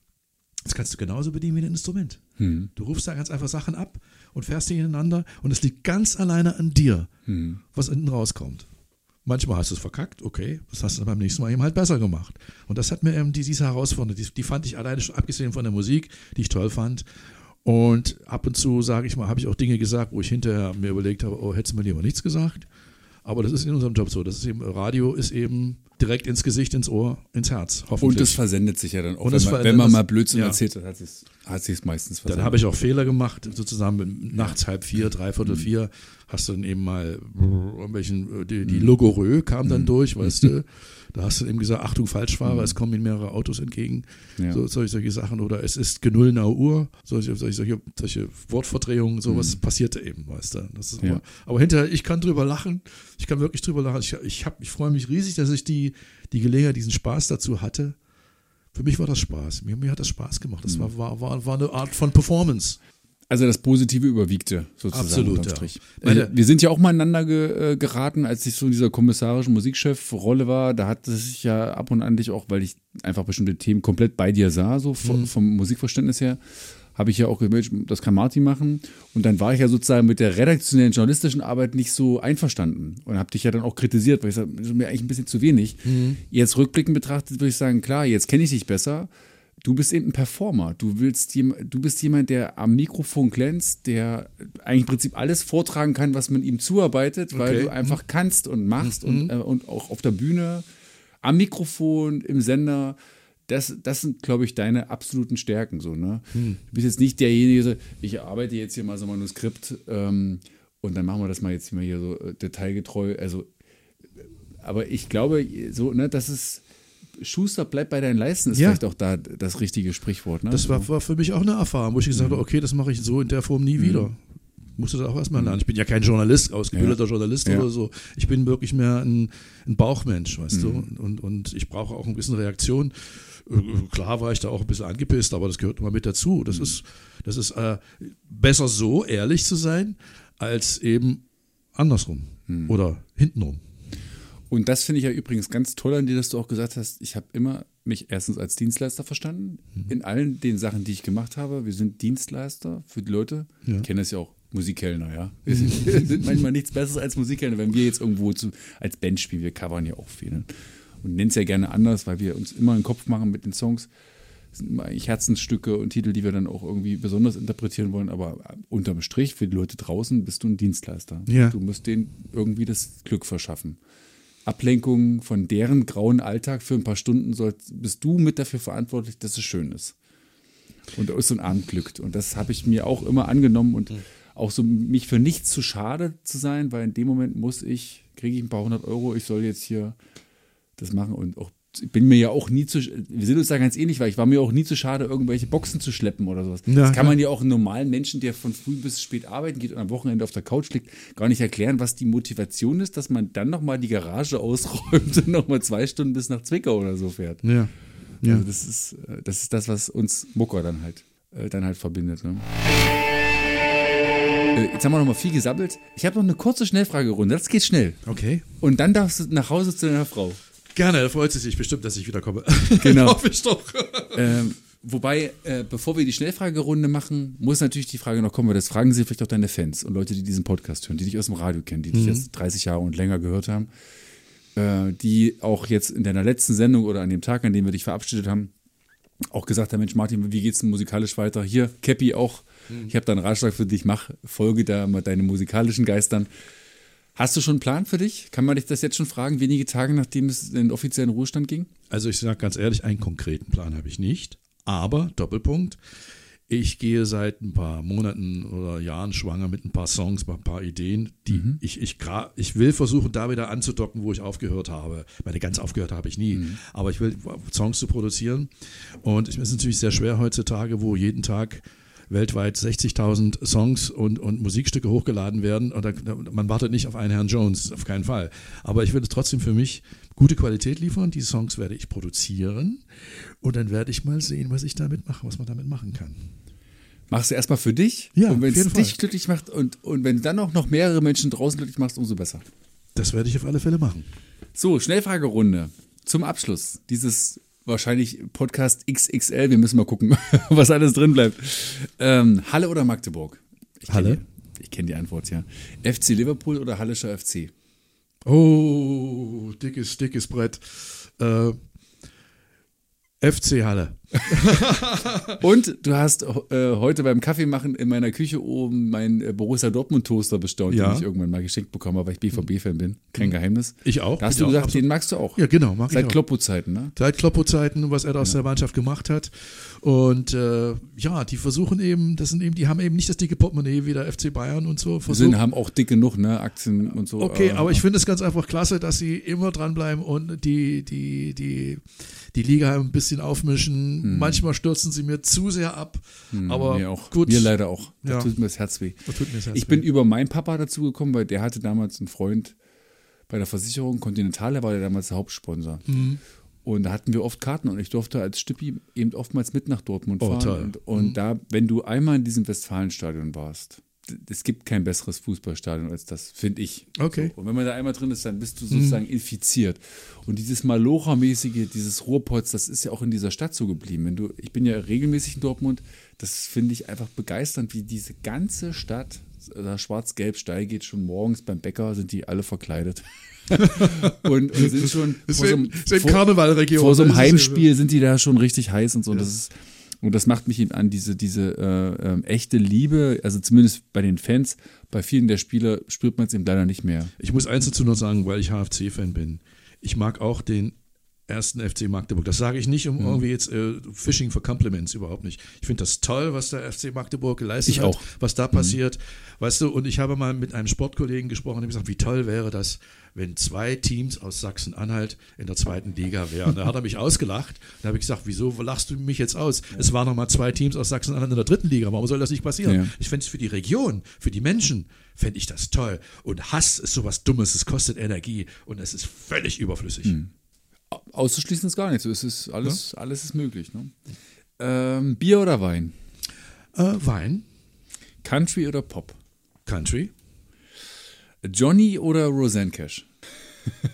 Das kannst du genauso bedienen wie ein Instrument. Hm. Du rufst da ganz einfach Sachen ab und fährst die ineinander und es liegt ganz alleine an dir, Hm. was hinten rauskommt. Manchmal hast du es verkackt, okay, das hast du beim nächsten Mal eben halt besser gemacht. Und das hat mir eben die, diese Herausforderung, die, die fand ich alleine schon, abgesehen von der Musik, die ich toll fand. Und ab und zu, sage ich mal, habe ich auch Dinge gesagt, wo ich hinterher mir überlegt habe, oh, hättest du mir lieber nichts gesagt. Aber das ist in unserem Job so. Das ist eben, Radio ist eben direkt ins Gesicht, ins Ohr, ins Herz, hoffentlich. Und es versendet sich ja dann auch. Und wenn, es man, wenn man mal Blödsinn ja. erzählt hat, hat es hat sich's meistens versendet. Dann habe ich auch Fehler gemacht, sozusagen nachts halb vier, dreiviertel Mhm. vier, hast du dann eben mal irgendwelchen, äh, die, die Logorö kam Mhm. dann durch, weißt du. Da hast du eben gesagt, Achtung, Falschfahrer, es kommen ihnen mehrere Autos entgegen. Ja. So, solche, solche Sachen. Oder es ist genullner Uhr, solche, solche, solche, Wortverdrehungen, sowas passierte eben, weißt du. Mhm. Ja. immer, aber hinterher, ich kann drüber lachen. Ich kann wirklich drüber lachen. Ich, ich, hab- ich freue mich riesig, dass ich die, die Gelegenheit, diesen Spaß dazu hatte. Für mich war das Spaß. Mir, mir hat das Spaß gemacht. Mhm. Das war, war, war, war eine Art von Performance. Also das Positive überwiegte sozusagen. Absolut, ja. Strich. Äh, wir sind ja auch mal aneinander ge, äh, geraten, als ich so in dieser kommissarischen Musikchef-Rolle war. Da hat es sich ja ab und an dich auch, weil ich einfach bestimmte Themen komplett bei dir sah, so vom, vom Musikverständnis her, habe ich ja auch gemerkt, das kann Martin machen. Und dann war ich ja sozusagen mit der redaktionellen journalistischen Arbeit nicht so einverstanden und habe dich ja dann auch kritisiert, weil ich sage, das ist mir eigentlich ein bisschen zu wenig. Jetzt rückblickend betrachtet würde ich sagen, klar, jetzt kenne ich dich besser. Du bist eben ein Performer. Du willst du bist jemand, der am Mikrofon glänzt, der eigentlich im Prinzip alles vortragen kann, was man ihm zuarbeitet, weil Okay. du einfach kannst und machst und, äh, und auch auf der Bühne, am Mikrofon, im Sender. Das, das sind, glaube ich, deine absoluten Stärken. So, ne? Du bist jetzt nicht derjenige, der so, ich arbeite jetzt hier mal so ein Manuskript ähm, und dann machen wir das mal jetzt hier so äh, detailgetreu. Also, aber ich glaube, so, ne, das ist. Schuster, bleib bei deinen Leisten, ist Ja. vielleicht auch da das richtige Sprichwort. Ne? Das war, war für mich auch eine Erfahrung, wo ich gesagt Mhm. habe, okay, das mache ich so in der Form nie wieder. Musste das auch erstmal lernen. Ich bin ja kein Journalist, ausgebildeter Journalist Ja. oder so. Ich bin wirklich mehr ein, ein Bauchmensch, weißt du. Mhm. Und, und ich brauche auch ein bisschen Reaktion. Äh, Klar war ich da auch ein bisschen angepisst, aber das gehört immer mit dazu. Das ist, das ist äh, besser so, ehrlich zu sein, als eben andersrum Mhm. oder hintenrum. Und das finde ich ja übrigens ganz toll an dir, dass du auch gesagt hast, ich habe immer mich erstens als Dienstleister verstanden, in allen den Sachen, die ich gemacht habe. Wir sind Dienstleister für die Leute. Ja. Ich kenne das ja auch, Musikkellner, ja. Wir sind, wir sind manchmal nichts Besseres als Musikkellner, wenn wir jetzt irgendwo zu, als Band spielen. Wir covern ja auch viel. Ne? Und nennen es ja gerne anders, weil wir uns immer einen Kopf machen mit den Songs. Das sind immer eigentlich Herzensstücke und Titel, die wir dann auch irgendwie besonders interpretieren wollen. Aber unterm Strich, für die Leute draußen, bist du ein Dienstleister. Ja. Du musst denen irgendwie das Glück verschaffen. Ablenkung von deren grauen Alltag für ein paar Stunden soll, bist du mit dafür verantwortlich, dass es schön ist. Und ist so ein Abend glückt. Und das habe ich mir auch immer angenommen und auch so mich für nichts zu schade zu sein, weil in dem Moment muss ich, kriege ich ein paar hundert Euro, ich soll jetzt hier das machen und auch bin mir ja auch nie zu, wir sind uns da ganz ähnlich, weil ich war mir auch nie zu schade, irgendwelche Boxen zu schleppen oder sowas. Ja, das kann man ja auch einem normalen Menschen, der von früh bis spät arbeiten geht und am Wochenende auf der Couch liegt, gar nicht erklären, was die Motivation ist, dass man dann nochmal die Garage ausräumt und nochmal zwei Stunden bis nach Zwickau oder so fährt. Ja. Ja. Also das ist, äh, das ist das, was uns Mucker dann halt, äh, dann halt verbindet. Ne? Äh, Jetzt haben wir noch mal viel gesammelt. Ich habe noch eine kurze Schnellfragerunde. Das geht schnell. Okay. Und dann darfst du nach Hause zu deiner Frau. Gerne, da freut sie sich bestimmt, dass ich wiederkomme. Genau. Hoffe ich doch. Ähm, wobei, äh, bevor wir die Schnellfragerunde machen, muss natürlich die Frage noch kommen, weil das fragen sie vielleicht auch deine Fans und Leute, die diesen Podcast hören, die dich aus dem Radio kennen, die dich jetzt 30 Jahre und länger gehört haben, äh, die auch jetzt in deiner letzten Sendung oder an dem Tag, an dem wir dich verabschiedet haben, auch gesagt haben, Mensch Martin, wie geht's denn musikalisch weiter? Hier, Cappy auch, ich habe da einen Ratschlag für dich, mach, folge da mal deinen musikalischen Geistern. Hast du schon einen Plan für dich? Kann man dich das jetzt schon fragen, wenige Tage nachdem es in den offiziellen Ruhestand ging? Also ich sage ganz ehrlich, einen konkreten Plan habe ich nicht. Aber, Doppelpunkt, ich gehe seit ein paar Monaten oder Jahren schwanger mit ein paar Songs, ein paar Ideen, die ich, ich, gra- ich will versuchen, da wieder anzudocken, wo ich aufgehört habe. Meine ganz aufgehört habe ich nie. Aber ich will Songs zu produzieren. Und es ist natürlich sehr schwer heutzutage, wo jeden Tag weltweit 60.000 Songs und, und Musikstücke hochgeladen werden. Und da, man wartet nicht auf einen Herrn Jones, auf keinen Fall. Aber ich will es trotzdem für mich gute Qualität liefern. Die Songs werde ich produzieren. Und dann werde ich mal sehen, was ich damit mache, was man damit machen kann. Machst du erstmal für dich? Ja, und wenn es dich glücklich macht und, und wenn du dann auch noch mehrere Menschen draußen glücklich machst, umso besser. Das werde ich auf alle Fälle machen. So, Schnellfragerunde. Zum Abschluss dieses wahrscheinlich Podcast XXL. Wir müssen mal gucken, was alles drin bleibt. Ähm, Halle oder Magdeburg? Ich kenn Halle. Die, ich kenne die Antwort, ja. FC Liverpool oder Hallischer FC? Oh, dickes, dickes Brett. Äh, FC Halle. Und du hast äh, heute beim Kaffeemachen in meiner Küche oben meinen äh, Borussia Dortmund Toaster bestaunt, Ja. den ich irgendwann mal geschenkt bekommen habe, weil ich BVB-Fan bin. Kein Geheimnis. Ich auch. Da hast Ich du auch, gesagt, absolut. den magst du auch. Ja, genau, mag ich Seit. Kloppo-Zeiten, ne? Seit Kloppo-Zeiten, was er da aus der Mannschaft gemacht hat. Und äh, ja, die versuchen eben, das sind eben, die haben eben nicht das dicke Portemonnaie wie der FC Bayern und so. Versuchen, sind, haben auch dick genug, ne? Aktien und so. Okay, äh, aber ich finde es ganz einfach klasse, dass sie immer dranbleiben und die, die, die, die Liga ein bisschen aufmischen. Manchmal stürzen sie mir zu sehr ab. aber mir auch. gut. Mir leider auch. Da Ja. tut mir das Herz weh. Da tut mir das Herz ich bin weh. über meinen Papa dazu gekommen, weil der hatte damals einen Freund bei der Versicherung Continental, der war der damals der Hauptsponsor. Mhm. Und da hatten wir oft Karten und ich durfte als Stippi eben oftmals mit nach Dortmund Oh, fahren. toll. Und, und Mhm. da, wenn du einmal in diesem Westfalenstadion warst, es gibt kein besseres Fußballstadion als das, finde ich. Okay. So. Und wenn man da einmal drin ist, dann bist du sozusagen infiziert. Und dieses Malocha-mäßige, dieses Ruhrpotz, das ist ja auch in dieser Stadt so geblieben. Wenn du, ich bin ja regelmäßig in Dortmund, das finde ich einfach begeisternd, wie diese ganze Stadt, da schwarz-gelb steil geht, schon morgens beim Bäcker sind die alle verkleidet. und, und sind schon vor so einem- vor- Karnevalregion, Vor so einem ja- Heimspiel sind die da schon richtig heiß und so. Und das ist, und das macht mich eben an, diese, diese äh, ähm, echte Liebe, also zumindest bei den Fans, bei vielen der Spieler spürt man es eben leider nicht mehr. Ich muss eins dazu noch sagen, weil ich HFC-Fan bin. Ich mag auch den ersten FC Magdeburg. Das sage ich nicht, um irgendwie jetzt äh, Fishing for Compliments, überhaupt nicht. Ich finde das toll, was der FC Magdeburg geleistet Ich hat, auch. was da passiert. Weißt du, und ich habe mal mit einem Sportkollegen gesprochen und habe gesagt, wie toll wäre das, wenn zwei Teams aus Sachsen-Anhalt in der zweiten Liga wären. Da hat er mich ausgelacht. Da habe ich gesagt, wieso lachst du mich jetzt aus? Es waren noch mal zwei Teams aus Sachsen-Anhalt in der dritten Liga. Warum soll das nicht passieren? Ja. Ich fände es für die Region, für die Menschen, fände ich das toll. Und Hass ist sowas Dummes, es kostet Energie und es ist völlig überflüssig. Hm. Auszuschließen ist gar nicht so. Es ist alles, alles ist möglich. Ne? Ähm, Bier oder Wein? Äh, Wein, Country oder Pop? Country. Johnny oder Roseanne Cash?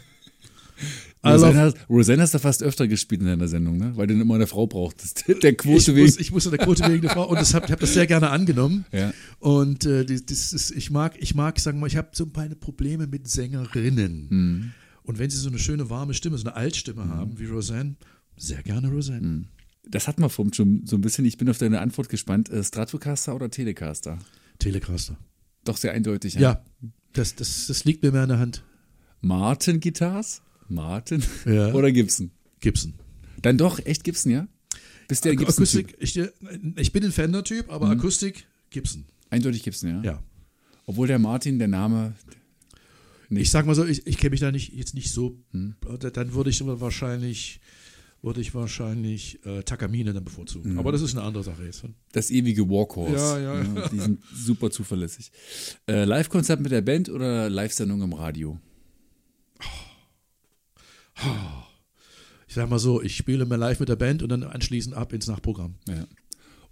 Roseanne, hast, Roseanne hast du fast öfter gespielt in deiner Sendung, ne? weil du immer eine Frau brauchtest. Der Quote ich, wegen. muss, ich muss in der Quote wegen der Frau und hab, ich habe das sehr gerne angenommen. Ja. Und äh, das, ist, ich mag, ich mag, sagen wir mal, ich habe so meine Probleme mit Sängerinnen. Mhm. Und wenn sie so eine schöne warme Stimme, so eine Altstimme haben wie Roseanne, sehr gerne Roseanne. Mhm. Das hatten wir vorhin schon so ein bisschen. Ich bin auf deine Antwort gespannt. Äh, Stratocaster oder Telecaster? Telecaster. Doch sehr eindeutig. Ja, das, das, das liegt mir mehr in der Hand. Martin Guitars? Martin? Ja. Oder Gibson? Gibson. Dann doch, echt Gibson, ja? Bist der Gibson? Akustik, ich, äh, ich bin ein Fender-Typ, aber Akustik, Gibson. Eindeutig Gibson, ja? Ja. Obwohl der Martin, der Name. Nicht. Ich sag mal so, ich, ich kenne mich da nicht, jetzt nicht so. Hm. äh, Dann würde ich wahrscheinlich, würde ich wahrscheinlich äh, Takamine dann bevorzugen. Aber das ist eine andere Sache jetzt. Das ewige Workhorse. Ja, ja. Die sind super zuverlässig. Äh, Live-Konzert mit der Band oder Live-Sendung im Radio? Ich sag mal so, ich spiele mir live mit der Band und dann anschließend ab ins Nachprogramm. Ja.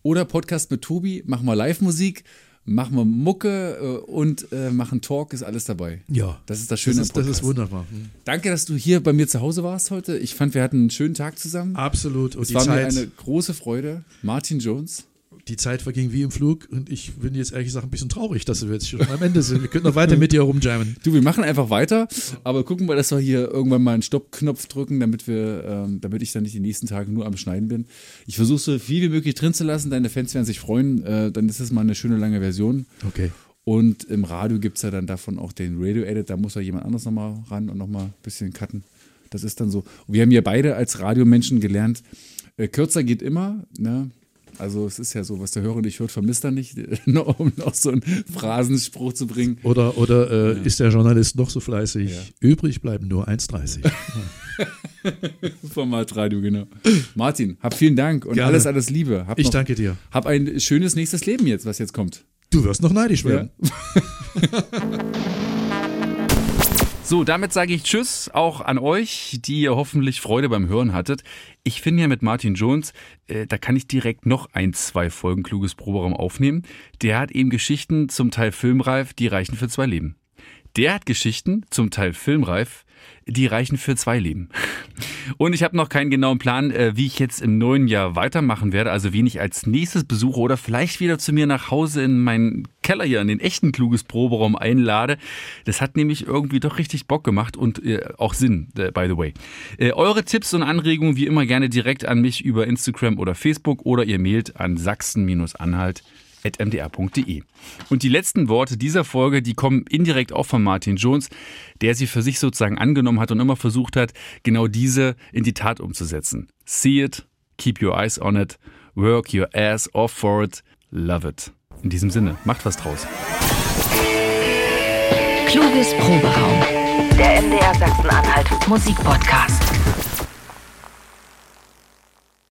Oder Podcast mit Tobi, machen wir Live-Musik, machen wir Mucke äh, und äh, machen Talk, ist alles dabei. Ja. Das ist das Schöne Das ist, am das Podcast. ist wunderbar. Hm. Danke, dass du hier bei mir zu Hause warst heute. Ich fand, wir hatten einen schönen Tag zusammen. Absolut. Und es war Zeit, mir eine große Freude. Martin Jones. Die Zeit verging wie im Flug und ich bin jetzt ehrlich gesagt ein bisschen traurig, dass wir jetzt schon am Ende sind. Wir können noch weiter mit dir rumjammen. Du, wir machen einfach weiter, aber gucken wir, dass wir hier irgendwann mal einen Stoppknopf drücken, damit wir, ähm, damit ich dann nicht die nächsten Tage nur am Schneiden bin. Ich versuche so viel wie möglich drin zu lassen. Deine Fans werden sich freuen. Äh, dann ist es mal eine schöne lange Version. Okay. Und im Radio gibt es ja dann davon auch den Radio-Edit, da muss ja jemand anders nochmal ran und nochmal ein bisschen cutten. Das ist dann so. Und wir haben ja beide als Radiomenschen gelernt, äh, kürzer geht immer, ne? Also es ist ja so, was der Hörer nicht hört, vermisst er nicht, um noch so einen Phrasenspruch zu bringen. Oder, oder äh, ist der Journalist noch so fleißig? Ja. Übrig bleiben nur 1,30. Formatradio, genau. Martin, hab vielen Dank und Gerne. alles, alles Liebe. Hab Ich noch, danke dir. Hab ein schönes nächstes Leben jetzt, was jetzt kommt. Du wirst noch neidisch werden. So, damit sage ich Tschüss auch an euch, die ihr hoffentlich Freude beim Hören hattet. Ich finde ja mit Martin Jones, äh, da kann ich direkt noch ein, zwei Folgen kluges Proberaum aufnehmen. Der hat eben Geschichten, zum Teil filmreif, die reichen für zwei Leben. Der hat Geschichten, zum Teil filmreif, die reichen für zwei Leben. Und ich habe noch keinen genauen Plan, äh, wie ich jetzt im neuen Jahr weitermachen werde, also wen ich als nächstes besuche oder vielleicht wieder zu mir nach Hause in meinen Keller hier, in den echten kluges Proberaum einlade. Das hat nämlich irgendwie doch richtig Bock gemacht und äh, auch Sinn, äh, by the way. Eure Tipps und Anregungen wie immer gerne direkt an mich über Instagram oder Facebook oder ihr mailt an sachsen-anhalt mdr.de. Und die letzten Worte dieser Folge, die kommen indirekt auch von Martin Jones, der sie für sich sozusagen angenommen hat und immer versucht hat, genau diese in die Tat umzusetzen. See it, keep your eyes on it, work your ass off for it, love it. In diesem Sinne, macht was draus. Kluges Proberaum. Der MDR Sachsen-Anhalt Musikpodcast.